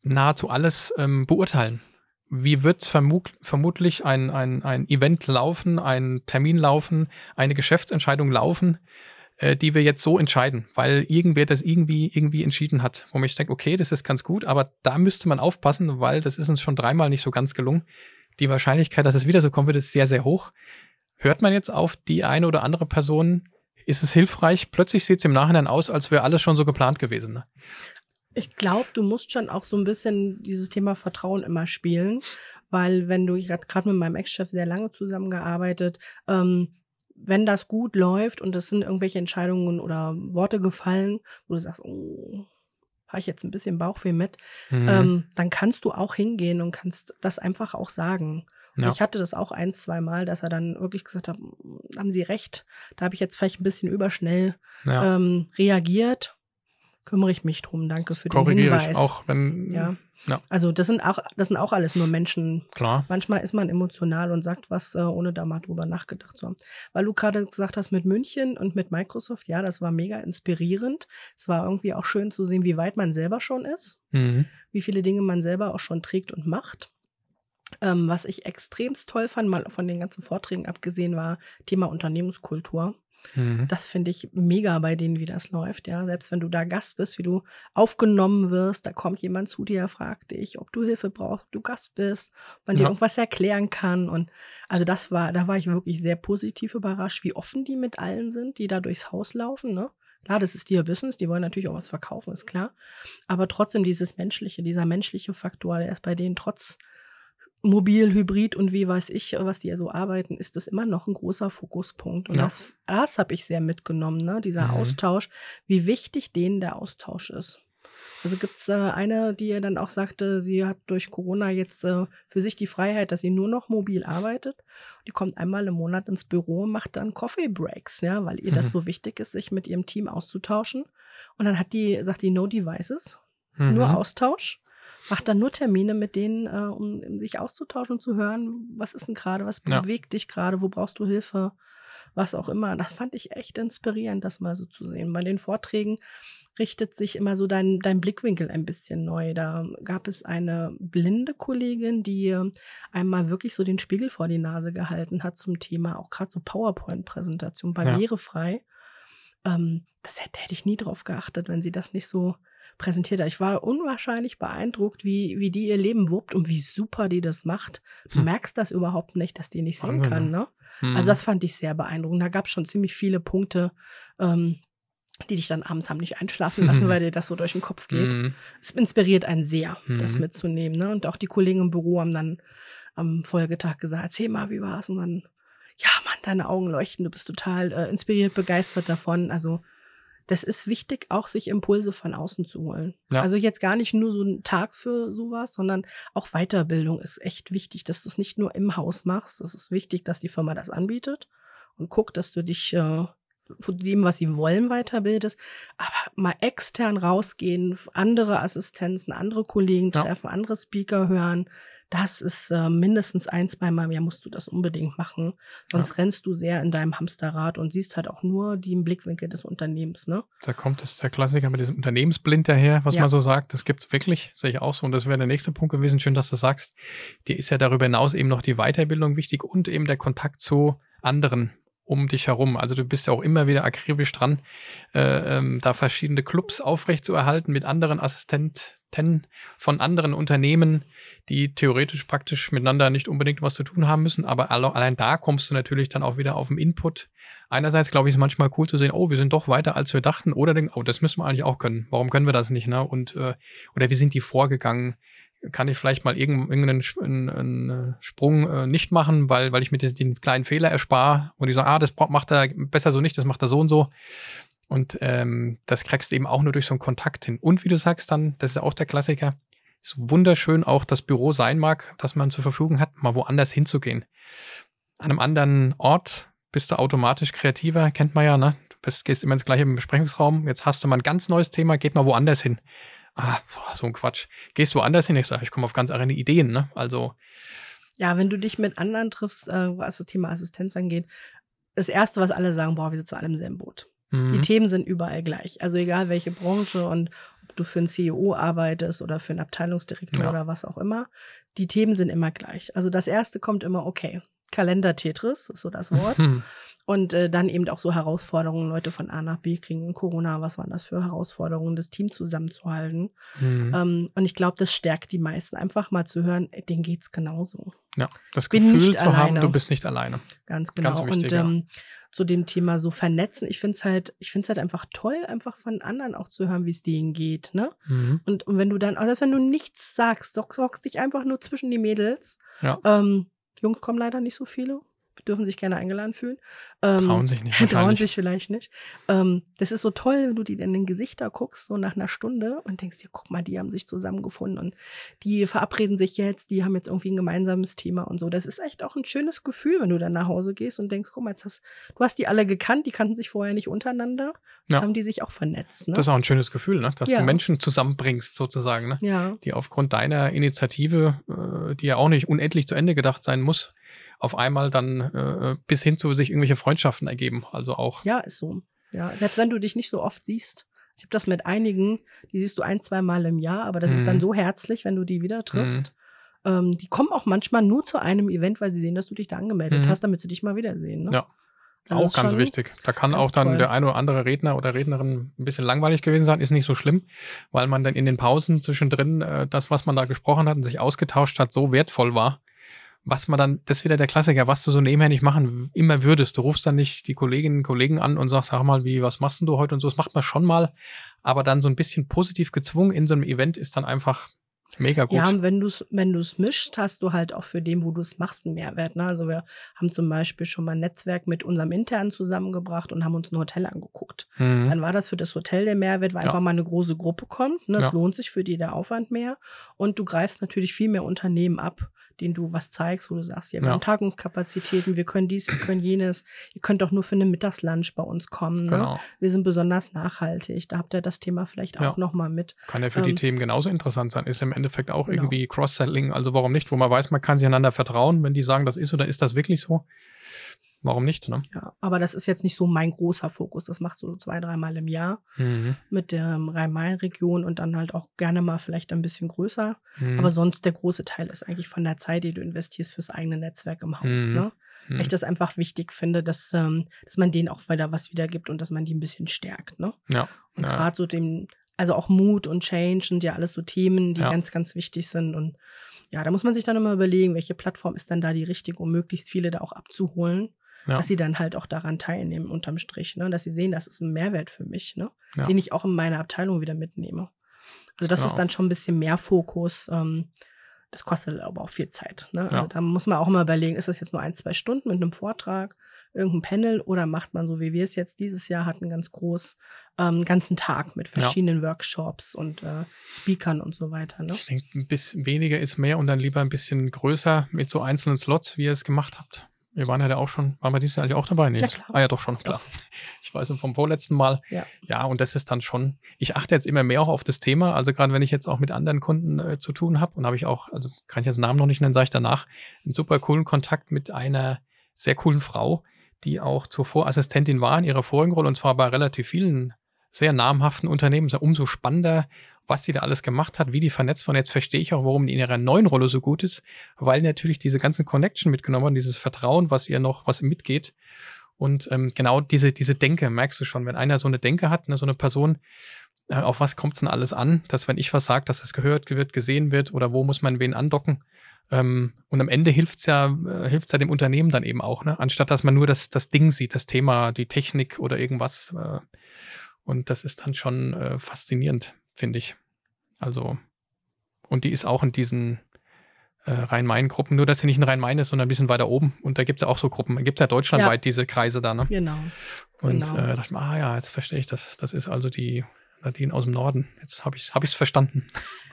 Speaker 1: nahezu alles ähm, beurteilen. Wie wird vermut vermutlich ein, ein, ein Event laufen, ein Termin laufen, eine Geschäftsentscheidung laufen? Äh, die wir jetzt so entscheiden, weil irgendwer das irgendwie, irgendwie entschieden hat, wo man sich denkt, okay, das ist ganz gut, aber da müsste man aufpassen, weil das ist uns schon dreimal nicht so ganz gelungen. Die Wahrscheinlichkeit, dass es wieder so kommen wird, ist sehr, sehr hoch. Hört man jetzt auf die eine oder andere Person, ist es hilfreich? Plötzlich sieht es im Nachhinein aus, als wäre alles schon so geplant gewesen. Ne?
Speaker 2: Ich glaube, du musst schon auch so ein bisschen dieses Thema Vertrauen immer spielen, weil wenn du, ich habe gerade mit meinem Ex-Chef sehr lange zusammengearbeitet, ähm, wenn das gut läuft und es sind irgendwelche Entscheidungen oder Worte gefallen, wo du sagst, oh, habe ich jetzt ein bisschen Bauchweh mit, mhm. ähm, dann kannst du auch hingehen und kannst das einfach auch sagen. Ja. Ich hatte das auch ein, zwei Mal, dass er dann wirklich gesagt hat, hm, haben Sie recht, da habe ich jetzt vielleicht ein bisschen überschnell ja. ähm, reagiert kümmere ich mich drum. Danke für den Hinweis.
Speaker 1: Ich auch, wenn.
Speaker 2: Ja. ja. Also das sind auch, das sind auch alles nur Menschen.
Speaker 1: Klar.
Speaker 2: Manchmal ist man emotional und sagt was, äh, ohne da mal drüber nachgedacht zu haben. Weil du gerade gesagt hast mit München und mit Microsoft, ja, das war mega inspirierend. Es war irgendwie auch schön zu sehen, wie weit man selber schon ist, mhm. wie viele Dinge man selber auch schon trägt und macht. Ähm, was ich extremst toll fand, mal von den ganzen Vorträgen abgesehen, war Thema Unternehmenskultur. Mhm. Das finde ich mega bei denen, wie das läuft. Ja, selbst wenn du da Gast bist, wie du aufgenommen wirst, da kommt jemand zu dir, fragt dich, ob du Hilfe brauchst, ob du Gast bist, man ja. dir irgendwas erklären kann. Und also das war, da war ich wirklich sehr positiv überrascht, wie offen die mit allen sind, die da durchs Haus laufen. Ne? Klar, das ist ihr Business, die wollen natürlich auch was verkaufen, ist klar. Aber trotzdem dieses menschliche, dieser menschliche Faktor, der ist bei denen trotz mobil, hybrid und wie weiß ich, was die ja so arbeiten, ist das immer noch ein großer Fokuspunkt. Und ja. das, das habe ich sehr mitgenommen, ne? dieser mhm. Austausch, wie wichtig denen der Austausch ist. Also gibt es äh, eine, die dann auch sagte, sie hat durch Corona jetzt äh, für sich die Freiheit, dass sie nur noch mobil arbeitet. Die kommt einmal im Monat ins Büro und macht dann Coffee Breaks, ja, weil ihr mhm. das so wichtig ist, sich mit ihrem Team auszutauschen. Und dann hat die, sagt die No Devices. Mhm. Nur. Austausch. Macht dann nur Termine mit denen, äh, um, um sich auszutauschen und zu hören, was ist denn gerade, was
Speaker 1: Ja.
Speaker 2: bewegt dich gerade, wo brauchst du Hilfe, was auch immer. Das fand ich echt inspirierend, das mal so zu sehen. Bei den Vorträgen richtet sich immer so dein, dein Blickwinkel ein bisschen neu. Da gab es eine blinde Kollegin, die einmal wirklich so den Spiegel vor die Nase gehalten hat zum Thema, auch gerade so PowerPoint-Präsentation,
Speaker 1: Ja.
Speaker 2: barrierefrei. Ähm, das hätte, hätte ich nie drauf geachtet, wenn sie das nicht so präsentiert hat. Ich war unwahrscheinlich beeindruckt, wie, wie die ihr Leben wuppt und wie super die das macht. Du
Speaker 1: Hm.
Speaker 2: merkst das überhaupt nicht, dass die nicht sehen
Speaker 1: Wahnsinn,
Speaker 2: kann,
Speaker 1: ne?
Speaker 2: ne?
Speaker 1: Mhm.
Speaker 2: Also das fand ich sehr beeindruckend. Da gab es schon ziemlich viele Punkte, ähm, die dich dann abends haben nicht einschlafen lassen, weil dir das so durch den Kopf geht.
Speaker 1: Mhm.
Speaker 2: Es inspiriert einen sehr, das
Speaker 1: Mhm.
Speaker 2: mitzunehmen. Ne? Und auch die Kollegen im Büro haben dann am Folgetag gesagt, erzähl mal, wie war's? Und dann, ja, Mann, deine Augen leuchten, du bist total äh, inspiriert, begeistert davon. Also das ist wichtig, auch sich Impulse von außen zu holen.
Speaker 1: Ja.
Speaker 2: Also jetzt gar nicht nur so ein Tag für sowas, sondern auch Weiterbildung ist echt wichtig, dass du es nicht nur im Haus machst. Es ist wichtig, dass die Firma das anbietet und guckt, dass du dich äh, von dem, was sie wollen, weiterbildest. Aber mal extern rausgehen, andere Assistenzen, andere Kollegen
Speaker 1: Ja.
Speaker 2: treffen, andere Speaker hören. Das ist äh, mindestens ein, zweimal im Jahr musst du das unbedingt machen. Sonst rennst du sehr in deinem Hamsterrad und siehst halt auch nur den Blickwinkel des Unternehmens, ne?
Speaker 1: Da kommt es der Klassiker mit diesem Unternehmensblind daher, was
Speaker 2: Ja.
Speaker 1: man so sagt. Das gibt's wirklich, sehe ich auch so. Und das wäre der nächste Punkt gewesen. Schön, dass du sagst. Dir ist ja darüber hinaus eben noch die Weiterbildung wichtig und eben der Kontakt zu anderen um dich herum. Also du bist ja auch immer wieder akribisch dran, äh, ähm, da verschiedene Clubs aufrechtzuerhalten mit anderen Assistenten von anderen Unternehmen, die theoretisch praktisch miteinander nicht unbedingt was zu tun haben müssen. Aber alle, allein da kommst du natürlich dann auch wieder auf den Input. Einerseits glaube ich, ist manchmal cool zu sehen, oh, wir sind doch weiter, als wir dachten. Oder denken, oh, das müssen wir eigentlich auch können. Warum können wir das nicht? Ne? Und, äh, oder wie sind die vorgegangen? Kann ich vielleicht mal irgend- irgendeinen einen Sprung äh, nicht machen, weil, weil ich mir den, kleinen Fehler erspare und die sagen, ah, das macht er besser so nicht, das macht er so und so. Und ähm, das kriegst du eben auch nur durch so einen Kontakt hin. Und wie du sagst dann, das ist auch der Klassiker, so wunderschön auch das Büro sein mag, das man zur Verfügung hat, mal woanders hinzugehen. An einem anderen Ort bist du automatisch kreativer, kennt man ja, ne? Du bist, gehst immer ins gleiche Besprechungsraum, jetzt hast du mal ein ganz neues Thema, geht mal woanders hin. Ah, boah, so ein Quatsch. Gehst woanders hin? Ich sage, ich komme auf ganz andere Ideen, ne? Also,
Speaker 2: Ja, wenn du dich mit anderen triffst, äh, was das Thema Assistenz angeht, das Erste, was alle sagen, boah, wir sitzen alle im selben Boot. Die
Speaker 1: mhm.
Speaker 2: Themen sind überall gleich. Also egal welche Branche und ob du für einen CEO arbeitest oder für einen Abteilungsdirektor
Speaker 1: Ja.
Speaker 2: oder was auch immer, die Themen sind immer gleich. Also das erste kommt immer, okay, Kalender-Tetris ist so das Wort.
Speaker 1: Hm.
Speaker 2: Und äh, dann eben auch so Herausforderungen, Leute von A nach B kriegen in Corona, was waren das für Herausforderungen, das Team zusammenzuhalten.
Speaker 1: Hm.
Speaker 2: Ähm, und ich glaube, das stärkt die meisten, einfach mal zu hören, denen geht's genauso.
Speaker 1: Ja, das
Speaker 2: bin
Speaker 1: Gefühl
Speaker 2: nicht
Speaker 1: zu haben,
Speaker 2: alleine.
Speaker 1: du bist nicht alleine.
Speaker 2: Ganz genau.
Speaker 1: Ganz wichtig,
Speaker 2: und
Speaker 1: ja.
Speaker 2: Zu dem Thema so vernetzen, ich finde es halt, ich finde es halt einfach toll, einfach von anderen auch zu hören, wie es denen geht, ne?
Speaker 1: Mhm.
Speaker 2: Und, und wenn du dann, also wenn du nichts sagst, sorg- sorgst dich einfach nur zwischen die Mädels.
Speaker 1: Ja.
Speaker 2: Ähm, Jungs kommen leider nicht so viele, dürfen sich gerne eingeladen fühlen. Ähm,
Speaker 1: Trauen sich nicht.
Speaker 2: Trauen sich vielleicht nicht. Ähm, das ist so toll, wenn du die in den Gesichter guckst, so nach einer Stunde und denkst dir, guck mal, die haben sich zusammengefunden und die verabreden sich jetzt, die haben jetzt irgendwie ein gemeinsames Thema und so. Das ist echt auch ein schönes Gefühl, wenn du dann nach Hause gehst und denkst, guck mal, jetzt hast, du hast die alle gekannt, die kannten sich vorher nicht untereinander. Jetzt
Speaker 1: Ja.
Speaker 2: haben die sich auch vernetzt. Ne?
Speaker 1: Das ist auch ein schönes Gefühl, ne? dass
Speaker 2: Ja.
Speaker 1: du Menschen zusammenbringst, sozusagen. Ne?
Speaker 2: ja.
Speaker 1: die aufgrund deiner Initiative, äh, die ja auch nicht unendlich zu Ende gedacht sein muss, auf einmal dann äh, bis hin zu sich irgendwelche Freundschaften ergeben. Also auch.
Speaker 2: Ja, ist so. Ja, selbst wenn du dich nicht so oft siehst. Ich habe das mit einigen, die siehst du ein, zwei Mal im Jahr, aber das ist dann
Speaker 1: Mhm.
Speaker 2: so herzlich, wenn du die wieder triffst. Ähm, die kommen auch manchmal nur zu einem Event, weil sie sehen, dass du dich da angemeldet
Speaker 1: Mhm.
Speaker 2: hast, damit sie dich mal wiedersehen. Ne?
Speaker 1: Ja.
Speaker 2: Also
Speaker 1: auch
Speaker 2: ist
Speaker 1: ganz wichtig. Da kann auch dann
Speaker 2: toll.
Speaker 1: der ein oder andere Redner oder Rednerin ein bisschen langweilig gewesen sein, ist nicht so schlimm, weil man dann in den Pausen zwischendrin äh, das, was man da gesprochen hat und sich ausgetauscht hat, so wertvoll war, was man dann, das ist wieder der Klassiker, was du so nebenher nicht machen immer würdest. Du rufst dann nicht die Kolleginnen und Kollegen an und sagst, sag mal, wie, was machst denn du heute und so. Das macht man schon mal, aber dann so ein bisschen positiv gezwungen in so einem Event ist dann einfach mega gut.
Speaker 2: Ja, und wenn du es wenn du's mischst, hast du halt auch für den, wo du es machst, einen Mehrwert. Ne? Also wir haben zum Beispiel schon mal ein Netzwerk mit unserem Internen zusammengebracht und haben uns ein Hotel angeguckt.
Speaker 1: Mhm.
Speaker 2: Dann war das für das Hotel der Mehrwert, weil
Speaker 1: Ja.
Speaker 2: einfach mal eine große Gruppe kommt. Ne? Es
Speaker 1: Ja.
Speaker 2: lohnt sich für die der Aufwand mehr. Und du greifst natürlich viel mehr Unternehmen ab, den du was zeigst, wo du sagst, ja, wir
Speaker 1: Ja.
Speaker 2: haben Tagungskapazitäten, wir können dies, wir können jenes, ihr könnt doch nur für einen Mittagslunch bei uns kommen. Ne?
Speaker 1: Genau.
Speaker 2: Wir sind besonders nachhaltig. Da habt ihr das Thema vielleicht auch
Speaker 1: Ja.
Speaker 2: nochmal mit.
Speaker 1: Kann ja für die
Speaker 2: Ähm,
Speaker 1: Themen genauso interessant sein. Ist im Endeffekt auch
Speaker 2: Genau.
Speaker 1: irgendwie Cross-Selling. Also warum nicht? Wo man weiß, man kann sich einander vertrauen, wenn die sagen, das ist oder ist das wirklich so. Warum nicht? Ne?
Speaker 2: Ja, aber das ist jetzt nicht so mein großer Fokus. Das machst du so zwei, dreimal im Jahr
Speaker 1: Mhm.
Speaker 2: mit der Rhein-Main-Region und dann halt auch gerne mal vielleicht ein bisschen größer.
Speaker 1: Mhm.
Speaker 2: Aber sonst der große Teil ist eigentlich von der Zeit, die du investierst fürs eigene Netzwerk im Haus.
Speaker 1: Mhm.
Speaker 2: Ne?
Speaker 1: Mhm.
Speaker 2: Weil ich das einfach wichtig finde, dass, ähm, dass man denen auch wieder was wiedergibt und dass man die ein bisschen stärkt. Ne?
Speaker 1: Ja.
Speaker 2: Und
Speaker 1: Ja.
Speaker 2: gerade so dem, also auch Mut und Change sind ja alles so Themen, die
Speaker 1: Ja.
Speaker 2: ganz, ganz wichtig sind. Und ja, da muss man sich dann immer überlegen, welche Plattform ist dann da die richtige, um möglichst viele da auch abzuholen,
Speaker 1: Ja.
Speaker 2: dass sie dann halt auch daran teilnehmen, unterm Strich, ne? Dass sie sehen, das ist ein Mehrwert für mich, ne?
Speaker 1: Ja.
Speaker 2: Den ich auch in meine Abteilung wieder mitnehme. Also das ist
Speaker 1: Genau.
Speaker 2: dann schon ein bisschen mehr Fokus. Ähm, das kostet aber auch viel Zeit. Ne?
Speaker 1: Ja.
Speaker 2: Also da muss man auch immer überlegen, ist das jetzt nur ein, zwei Stunden mit einem Vortrag, irgendein Panel oder macht man so, wie wir es jetzt dieses Jahr hatten, ganz groß, ähm, ganzen Tag mit
Speaker 1: Ja.
Speaker 2: verschiedenen Workshops und äh, Speakern und so weiter. Ne?
Speaker 1: Ich denke, ein bisschen weniger ist mehr und dann lieber ein bisschen größer mit so einzelnen Slots, wie ihr es gemacht habt. Wir waren ja da auch schon, waren wir dieses Jahr eigentlich auch dabei? Nee.
Speaker 2: Ja, klar.
Speaker 1: Ah ja, doch schon, klar. Ich weiß vom vorletzten Mal.
Speaker 2: Ja.
Speaker 1: Ja, und das ist dann schon, ich achte jetzt immer mehr auch auf das Thema. Also gerade wenn ich jetzt auch mit anderen Kunden äh, zu tun habe und habe ich auch, also kann ich jetzt den Namen noch nicht nennen, sage ich danach, einen super coolen Kontakt mit einer sehr coolen Frau, die auch zuvor Assistentin war in ihrer vorigen Rolle und zwar bei relativ vielen sehr namhaften Unternehmen. Ist ja umso spannender, was sie da alles gemacht hat, wie die vernetzt waren. Jetzt verstehe ich auch, warum die in ihrer neuen Rolle so gut ist, weil natürlich diese ganzen Connection mitgenommen haben, dieses Vertrauen, was ihr noch, was mitgeht. Und ähm, genau diese, diese Denke, merkst du schon, wenn einer so eine Denke hat, ne, so eine Person, äh, auf was kommt es denn alles an, dass wenn ich was sage, dass es gehört wird, gesehen wird oder wo muss man wen andocken. Ähm, und am Ende hilft's ja, äh, hilft's ja dem Unternehmen dann eben auch, ne? anstatt dass man nur das, das Ding sieht, das Thema, die Technik oder irgendwas. Äh, und das ist dann schon äh, faszinierend, finde ich. Also, und die ist auch in diesen äh, Rhein-Main-Gruppen, nur dass sie nicht in Rhein-Main ist, sondern ein bisschen weiter oben. Und da gibt es ja auch so Gruppen. Da gibt es ja deutschlandweit diese Kreise da, ne?
Speaker 2: Genau.
Speaker 1: Und
Speaker 2: genau.
Speaker 1: äh, dachte ich mir, ah ja, jetzt verstehe ich das. Das ist also die Nadine aus dem Norden. Jetzt habe ich es hab ich's verstanden.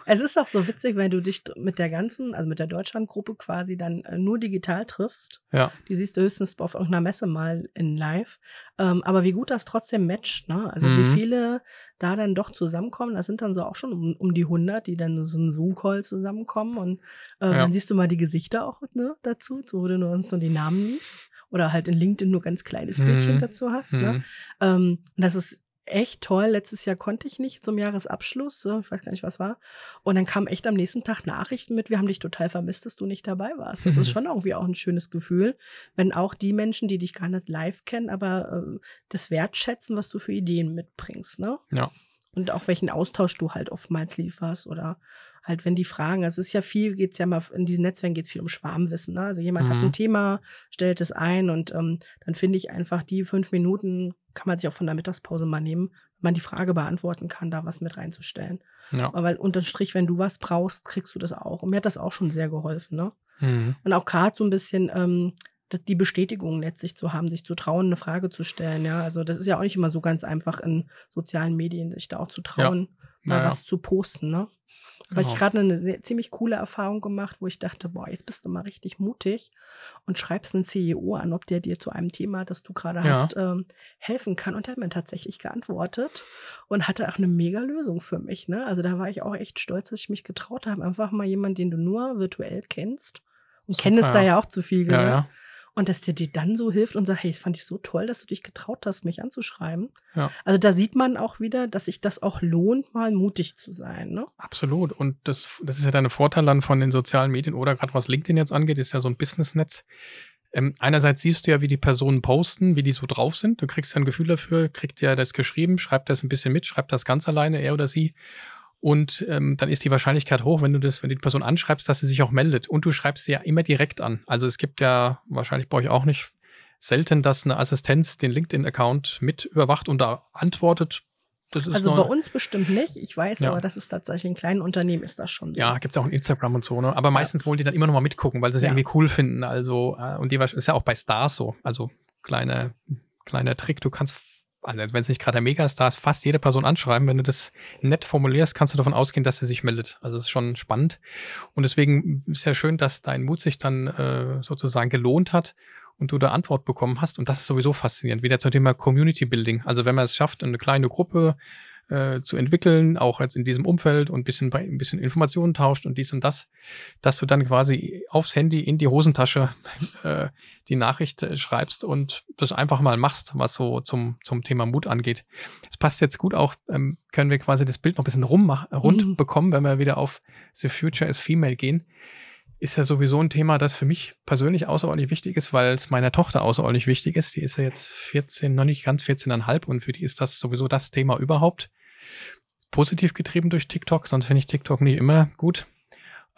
Speaker 2: Es ist auch so witzig, wenn du dich mit der ganzen, also mit der Deutschlandgruppe quasi dann äh, nur digital triffst.
Speaker 1: Ja,
Speaker 2: Die siehst du höchstens auf irgendeiner Messe mal in live. Ähm, aber wie gut das trotzdem matcht, ne? Also
Speaker 1: Mhm.
Speaker 2: wie viele da dann doch zusammenkommen. Das sind dann so auch schon um, um die 100, die dann so einen Zoom-Call zusammenkommen. Und äh,
Speaker 1: Ja.
Speaker 2: dann siehst du mal die Gesichter auch ne, dazu, so, wo du nur uns so die Namen liest. Oder halt in LinkedIn nur ganz kleines Bildchen
Speaker 1: Mhm.
Speaker 2: dazu hast. Ne?
Speaker 1: Mhm.
Speaker 2: Ähm, und das ist echt toll. Letztes Jahr konnte ich nicht zum Jahresabschluss. Ich weiß gar nicht, was war. Und dann kamen echt am nächsten Tag Nachrichten mit, wir haben dich total vermisst, dass du nicht dabei warst. Das ist schon irgendwie auch ein schönes Gefühl, wenn auch die Menschen, die dich gar nicht live kennen, aber äh, das wertschätzen, was du für Ideen mitbringst. Ne?
Speaker 1: Ja.
Speaker 2: Und auch welchen Austausch du halt oftmals lieferst oder halt, wenn die fragen, also es ist ja viel, geht's ja mal, in diesen Netzwerken geht es viel um Schwarmwissen. Ne? Also jemand hat
Speaker 1: Mhm.
Speaker 2: ein Thema, stellt es ein und ähm, dann finde ich einfach, die fünf Minuten kann man sich auch von der Mittagspause mal nehmen, wenn man die Frage beantworten kann, da was mit reinzustellen.
Speaker 1: Ja.
Speaker 2: Aber weil unterm Strich, wenn du was brauchst, kriegst du das auch. Und mir hat das auch schon sehr geholfen. Ne?
Speaker 1: Mhm.
Speaker 2: Und auch gerade so ein bisschen ähm, das, die Bestätigung letztlich zu haben, sich zu trauen, eine Frage zu stellen. Ja, also das ist ja auch nicht immer so ganz einfach in sozialen Medien, sich da auch zu trauen, mal
Speaker 1: Naja.
Speaker 2: was zu posten. Ne? Weil
Speaker 1: Genau.
Speaker 2: ich gerade eine sehr, ziemlich coole Erfahrung gemacht, wo ich dachte, boah, jetzt bist du mal richtig mutig und schreibst einen CEO an, ob der dir zu einem Thema, das du gerade
Speaker 1: Ja.
Speaker 2: hast, ähm, helfen kann. Und der hat mir tatsächlich geantwortet und hatte auch eine mega Lösung für mich. Ne? Also da war ich auch echt stolz, dass ich mich getraut habe. Einfach mal jemanden, den du nur virtuell kennst. Und
Speaker 1: Super,
Speaker 2: kennst da
Speaker 1: ja.
Speaker 2: ja auch zu viel,
Speaker 1: Ja,
Speaker 2: ne?
Speaker 1: ja.
Speaker 2: Und dass dir dann so hilft und sagt, hey, das fand ich so toll, dass du dich getraut hast, mich anzuschreiben.
Speaker 1: Ja.
Speaker 2: Also da sieht man auch wieder, dass sich das auch lohnt, mal mutig zu sein. Ne?
Speaker 1: Absolut. Und das, das ist ja der Vorteil dann von den sozialen Medien oder gerade was LinkedIn jetzt angeht, ist ja so ein Businessnetz. Ähm, einerseits siehst du ja, wie die Personen posten, wie die so drauf sind. Du kriegst ja ein Gefühl dafür, kriegt ja das geschrieben, schreibt das ein bisschen mit, schreibt das ganz alleine, er oder sie. Und ähm, dann ist die Wahrscheinlichkeit hoch, wenn du das, wenn du die Person anschreibst, dass sie sich auch meldet. Und du schreibst sie ja immer direkt an. Also es gibt ja wahrscheinlich bei euch auch nicht selten, dass eine Assistenz den LinkedIn-Account mit überwacht und da antwortet. Das ist
Speaker 2: Also bei uns bestimmt nicht. Ich weiß
Speaker 1: Ja.
Speaker 2: aber, dass es tatsächlich in kleinen Unternehmen ist das schon so.
Speaker 1: Ja, gibt's auch in Instagram und so, ne? Aber meistens wollen die dann immer noch mal mitgucken, weil sie es ja.
Speaker 2: Ja.
Speaker 1: irgendwie cool finden. Also, äh, und die ist ja auch bei Stars so. Also kleiner, kleiner Trick, du kannst also wenn es nicht gerade der Megastar ist, fast jede Person anschreiben. Wenn du das nett formulierst, kannst du davon ausgehen, dass sie sich meldet. Also es ist schon spannend. Und deswegen ist ja schön, dass dein Mut sich dann äh, sozusagen gelohnt hat und du da Antwort bekommen hast. Und das ist sowieso faszinierend. Wieder zum Thema Community Building. Also wenn man es schafft, eine kleine Gruppe äh, zu entwickeln, auch jetzt in diesem Umfeld und ein bisschen, ein bisschen Informationen tauscht und dies und das, dass du dann quasi aufs Handy in die Hosentasche äh, die Nachricht äh, schreibst und das einfach mal machst, was so zum, zum Thema Mut angeht. Das passt jetzt gut auch, ähm, können wir quasi das Bild noch ein bisschen rum, rund mhm. bekommen, wenn wir wieder auf The Future is Female gehen ist ja sowieso ein Thema, das für mich persönlich außerordentlich wichtig ist, weil es meiner Tochter außerordentlich wichtig ist. Die ist ja jetzt 14, noch nicht ganz 14,5 und für die ist das sowieso das Thema überhaupt positiv getrieben durch TikTok, sonst finde ich TikTok nicht immer gut.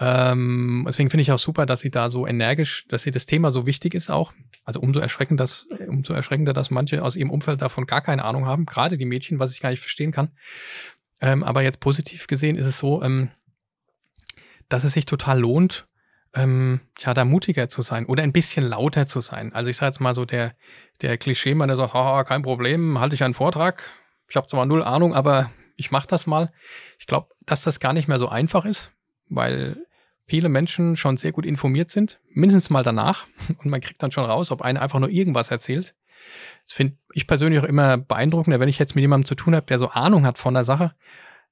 Speaker 1: Ähm, deswegen finde ich auch super, dass sie da so energisch, dass sie das Thema so wichtig ist auch. Also umso erschreckender, dass, umso erschreckender, dass manche aus ihrem Umfeld davon gar keine Ahnung haben, gerade die Mädchen, was ich gar nicht verstehen kann. Ähm, aber jetzt positiv gesehen ist es so, ähm, dass es sich total lohnt, ähm, ja, da mutiger zu sein oder ein bisschen lauter zu sein. Also ich sage jetzt mal so, der, der Klischee-Mann, der sagt, haha, kein Problem, halte ich einen Vortrag. Ich habe zwar null Ahnung, aber ich mache das mal. Ich glaube, dass das gar nicht mehr so einfach ist, weil viele Menschen schon sehr gut informiert sind, mindestens mal danach. Und man kriegt dann schon raus, ob einer einfach nur irgendwas erzählt. Das finde ich persönlich auch immer beeindruckender, wenn ich jetzt mit jemandem zu tun habe, der so Ahnung hat von der Sache.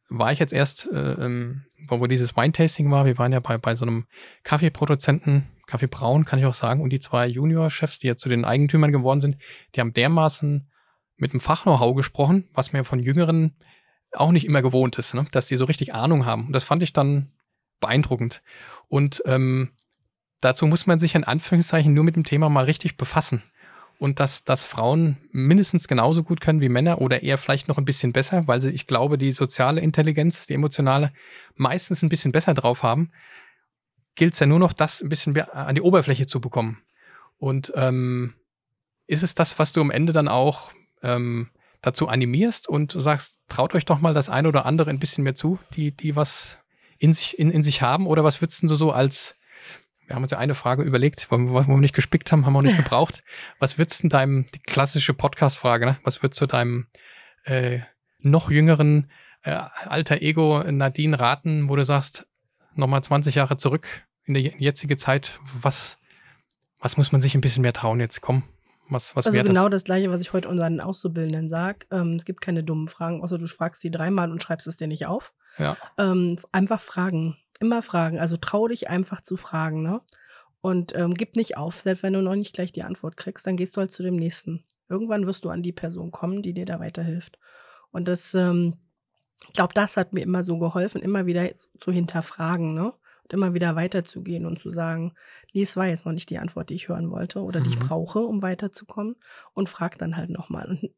Speaker 1: War ich jetzt erst, äh, ähm, wo, wo dieses Wine-Tasting war, wir waren ja bei, bei so einem Kaffeeproduzenten, Kaffee Braun, kann ich auch sagen, und die zwei Junior-Chefs, die jetzt zu den Eigentümern geworden sind, die haben dermaßen mit dem Fach-Know-how gesprochen, was mir von jüngeren auch nicht immer gewohnt ist, ne? dass die so richtig Ahnung haben. Und das fand ich dann beeindruckend. Und ähm, dazu muss man sich in Anführungszeichen nur mit dem Thema mal richtig befassen. Und dass, dass Frauen mindestens genauso gut können wie Männer oder eher vielleicht noch ein bisschen besser, weil sie, ich glaube, die soziale Intelligenz, die emotionale, meistens ein bisschen besser drauf haben, gilt es ja nur noch, das ein bisschen an die Oberfläche zu bekommen. Und ähm, ist es das, was du am Ende dann auch ähm, dazu animierst und sagst, traut euch doch mal das eine oder andere ein bisschen mehr zu, die, die was in sich, in, in sich haben? Oder was würdest du so als, wir haben uns ja eine Frage überlegt, wo, wo wir nicht gespickt haben, haben wir auch nicht gebraucht. Was würdest du deinem, die klassische Podcast-Frage, ne? was würdest du deinem äh, noch jüngeren äh, alter Ego Nadine raten, wo du sagst, nochmal 20 Jahre zurück in die jetzige Zeit, was, was muss man sich ein bisschen mehr trauen jetzt? Komm, was, was
Speaker 2: also genau das? das? gleiche, was ich heute unseren Auszubildenden sage. Ähm, es gibt keine dummen Fragen, außer du fragst sie dreimal und schreibst es dir nicht auf.
Speaker 1: Ja.
Speaker 2: Ähm, einfach fragen. Immer fragen. Also trau dich einfach zu fragen, ne? Und ähm, gib nicht auf. Selbst wenn du noch nicht gleich die Antwort kriegst, dann gehst du halt zu dem nächsten. Irgendwann wirst du an die Person kommen, die dir da weiterhilft. Und das, ähm, ich glaube, das hat mir immer so geholfen, immer wieder zu hinterfragen, ne? Immer wieder weiterzugehen und zu sagen, nee, es war jetzt noch nicht die Antwort, die ich hören wollte oder die ich mhm. brauche, um weiterzukommen und frag dann halt nochmal. Und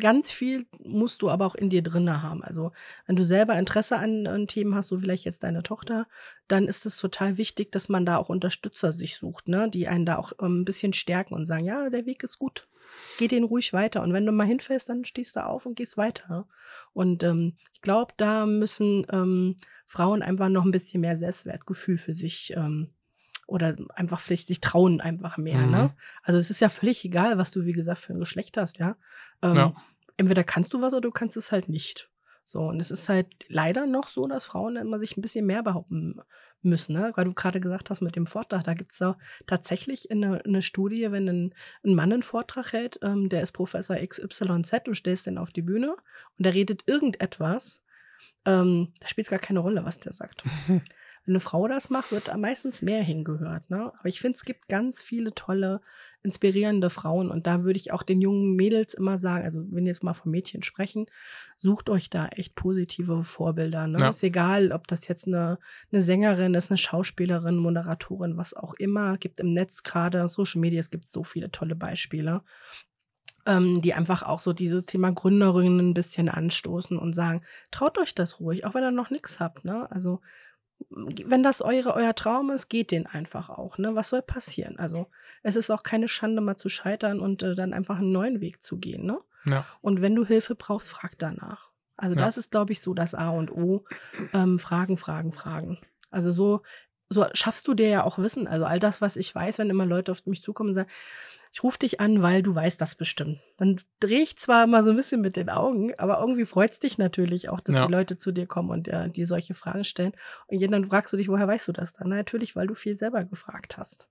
Speaker 2: ganz viel musst du aber auch in dir drinne haben. Also wenn du selber Interesse an, an Themen hast, so vielleicht jetzt deine Tochter, dann ist es total wichtig, dass man da auch Unterstützer sich sucht, ne? die einen da auch ähm, ein bisschen stärken und sagen, ja, der Weg ist gut. Geh den ruhig weiter. Und wenn du mal hinfällst, dann stehst du auf und gehst weiter. Und ähm, ich glaube, da müssen ähm, Frauen einfach noch ein bisschen mehr Selbstwertgefühl für sich ähm, oder einfach vielleicht sich trauen einfach mehr. Ne? Mhm. Ne? Also es ist ja völlig egal, was du, wie gesagt, für ein Geschlecht hast, ja? Ähm, ja. Entweder kannst du was oder du kannst es halt nicht. So, und es ist halt leider noch so, dass Frauen immer sich ein bisschen mehr behaupten müssen. Ne? Weil du gerade gesagt hast mit dem Vortrag, da gibt es tatsächlich eine, eine, Studie, wenn ein, ein, Mann einen Vortrag hält, ähm, der ist Professor XYZ, du stellst den auf die Bühne und der redet irgendetwas, ähm, da spielt es gar keine Rolle, was der sagt. Wenn eine Frau das macht, wird da meistens mehr hingehört. Ne? Aber ich finde, es gibt ganz viele tolle, inspirierende Frauen. Und da würde ich auch den jungen Mädels immer sagen, also wenn jetzt mal von Mädchen sprechen, sucht euch da echt positive Vorbilder. Ne? Ja. Ist egal, ob das jetzt eine, eine Sängerin ist, eine Schauspielerin, Moderatorin, was auch immer. Gibt im Netz gerade, Social Media, es gibt so viele tolle Beispiele ähm, die einfach auch so dieses Thema Gründerinnen ein bisschen anstoßen und sagen, traut euch das ruhig, auch wenn ihr noch nichts habt. Ne? Also wenn das eure, euer Traum ist, geht den einfach auch. Ne? Was soll passieren? Also es ist auch keine Schande, mal zu scheitern und äh, dann einfach einen neuen Weg zu gehen. Ne?
Speaker 1: Ja.
Speaker 2: Und wenn du Hilfe brauchst, frag danach. Also ja. das ist, glaube ich, so das A und O. Ähm, fragen, fragen, fragen. Also so so schaffst du dir ja auch Wissen. Also all das, was ich weiß, wenn immer Leute auf mich zukommen und sagen, ich rufe dich an, weil du weißt das bestimmt. Dann drehe ich zwar mal so ein bisschen mit den Augen, aber irgendwie freut es dich natürlich auch, dass
Speaker 1: Ja.
Speaker 2: die Leute zu dir kommen und äh, dir solche Fragen stellen. Und dann fragst du dich, woher weißt du das dann? Na, natürlich, weil du viel selber gefragt hast.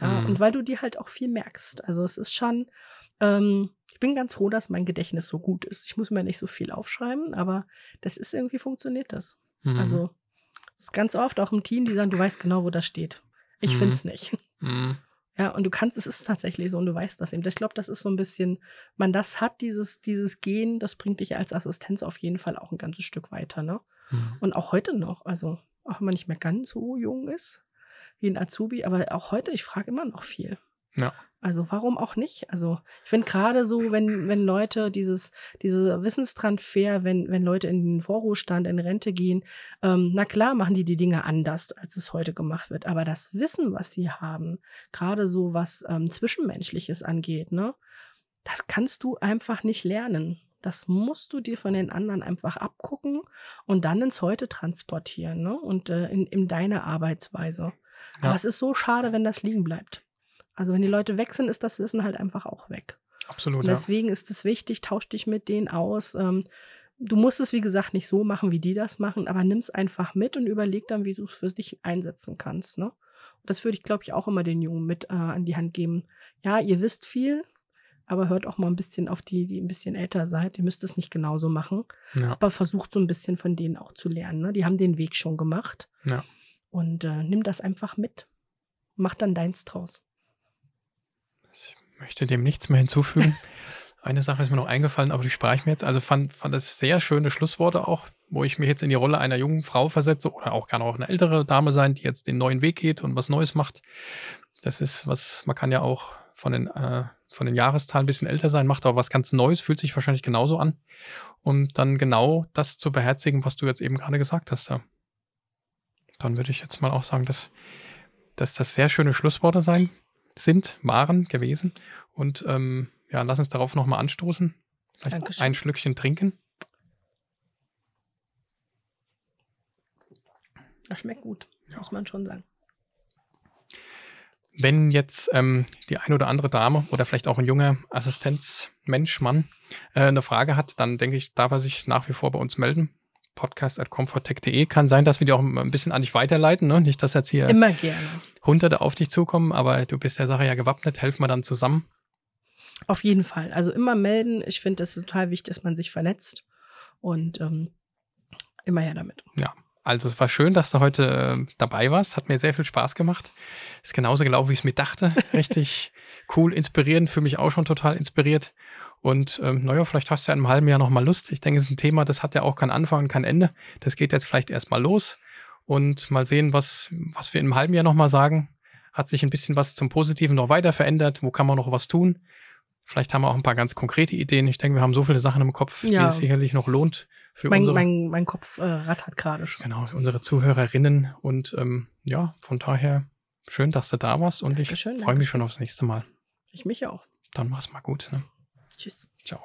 Speaker 2: Ja,
Speaker 1: Mhm.
Speaker 2: und weil du dir halt auch viel merkst. Also es ist schon, ähm, ich bin ganz froh, dass mein Gedächtnis so gut ist. Ich muss mir nicht so viel aufschreiben, aber das ist irgendwie funktioniert das.
Speaker 1: Mhm.
Speaker 2: Also ist ganz oft auch im Team, die sagen, du weißt genau, wo das steht. Ich
Speaker 1: Mhm.
Speaker 2: finde es nicht.
Speaker 1: Mhm.
Speaker 2: Ja, und du kannst, es ist tatsächlich so und du weißt das eben. Ich glaube, das ist so ein bisschen, man das hat, dieses, dieses Gen, das bringt dich als Assistenz auf jeden Fall auch ein ganzes Stück weiter, ne?
Speaker 1: Mhm.
Speaker 2: Und auch heute noch, also auch wenn man nicht mehr ganz so jung ist wie ein Azubi, aber auch heute, ich frage immer noch viel.
Speaker 1: Ja.
Speaker 2: Also warum auch nicht? Also ich finde gerade so, wenn, wenn Leute dieses, diese Wissenstransfer, wenn, wenn Leute in den Vorruhestand, in Rente gehen, ähm, na klar machen die die Dinge anders, als es heute gemacht wird. Aber das Wissen, was sie haben, gerade so was ähm, Zwischenmenschliches angeht, ne, das kannst du einfach nicht lernen. Das musst du dir von den anderen einfach abgucken und dann ins Heute transportieren ne? und äh, in, in deine Arbeitsweise.
Speaker 1: Ja.
Speaker 2: Aber es ist so schade, wenn das liegen bleibt. Also wenn die Leute weg sind, ist das Wissen halt einfach auch weg.
Speaker 1: Absolut,
Speaker 2: Und
Speaker 1: ja.
Speaker 2: deswegen ist es wichtig, tausch dich mit denen aus. Ähm, du musst es, wie gesagt, nicht so machen, wie die das machen, aber nimm es einfach mit und überleg dann, wie du es für dich einsetzen kannst. Ne? Und das würde ich, glaube ich, auch immer den Jungen mit äh, an die Hand geben. Ja, ihr wisst viel, aber hört auch mal ein bisschen auf die, die ein bisschen älter seid. Ihr müsst es nicht genauso machen,
Speaker 1: ja.
Speaker 2: aber versucht so ein bisschen von denen auch zu lernen. Ne? Die haben den Weg schon gemacht.
Speaker 1: Ja.
Speaker 2: Und äh, nimm das einfach mit. Mach dann deins draus.
Speaker 1: Ich möchte dem nichts mehr hinzufügen. Eine Sache ist mir noch eingefallen, aber die spare ich mir jetzt. Also fand, fand das sehr schöne Schlussworte auch, wo ich mich jetzt in die Rolle einer jungen Frau versetze oder auch kann auch eine ältere Dame sein, die jetzt den neuen Weg geht und was Neues macht. Das ist was, man kann ja auch von den, äh, von den Jahreszahlen ein bisschen älter sein, macht aber was ganz Neues, fühlt sich wahrscheinlich genauso an. Und dann genau das zu beherzigen, was du jetzt eben gerade gesagt hast. Ja. Dann würde ich jetzt mal auch sagen, dass, dass das sehr schöne Schlussworte sein sind, waren, gewesen. Und ähm, ja, lass uns darauf nochmal anstoßen. Vielleicht
Speaker 2: Dankeschön.
Speaker 1: ein Schlückchen trinken.
Speaker 2: Das schmeckt gut,
Speaker 1: Ja.
Speaker 2: muss man schon sagen.
Speaker 1: Wenn jetzt ähm, die ein oder andere Dame oder vielleicht auch ein junger Assistenzmensch, Mann, äh, eine Frage hat, dann denke ich, darf er sich nach wie vor bei uns melden. Podcast at comforttech.de. Kann sein, dass wir die auch ein bisschen an dich weiterleiten. Ne? Nicht, dass jetzt hier
Speaker 2: Immer gerne.
Speaker 1: Hunderte auf dich zukommen, aber du bist der Sache ja gewappnet. Helfen wir dann zusammen.
Speaker 2: Auf jeden Fall. Also immer melden. Ich finde es total wichtig, dass man sich vernetzt. Und ähm, immer her damit.
Speaker 1: Also es war schön, dass du heute äh, dabei warst. Hat mir sehr viel Spaß gemacht. Ist genauso gelaufen, wie ich es mir dachte. Richtig cool, inspirierend. Für mich auch schon total inspiriert. Und ähm, naja, vielleicht hast du ja in einem halben Jahr nochmal Lust. Ich denke, es ist ein Thema, das hat ja auch keinen Anfang und kein Ende. Das geht jetzt vielleicht erstmal los. Und mal sehen, was, was wir in einem halben Jahr nochmal sagen. Hat sich ein bisschen was zum Positiven noch weiter verändert? Wo kann man noch was tun? Vielleicht haben wir auch ein paar ganz konkrete Ideen. Ich denke, wir haben so viele Sachen im Kopf, die
Speaker 2: Ja.
Speaker 1: es sicherlich noch lohnt für
Speaker 2: Mein,
Speaker 1: unsere
Speaker 2: mein, mein Kopf äh, rattert gerade schon.
Speaker 1: Genau, unsere Zuhörerinnen. Und ähm, ja, von daher schön, dass du da warst und ich
Speaker 2: Dankeschön,
Speaker 1: freue mich schon aufs nächste Mal.
Speaker 2: Ich mich auch.
Speaker 1: Dann mach's mal gut. Ne?
Speaker 2: Tschüss.
Speaker 1: Ciao.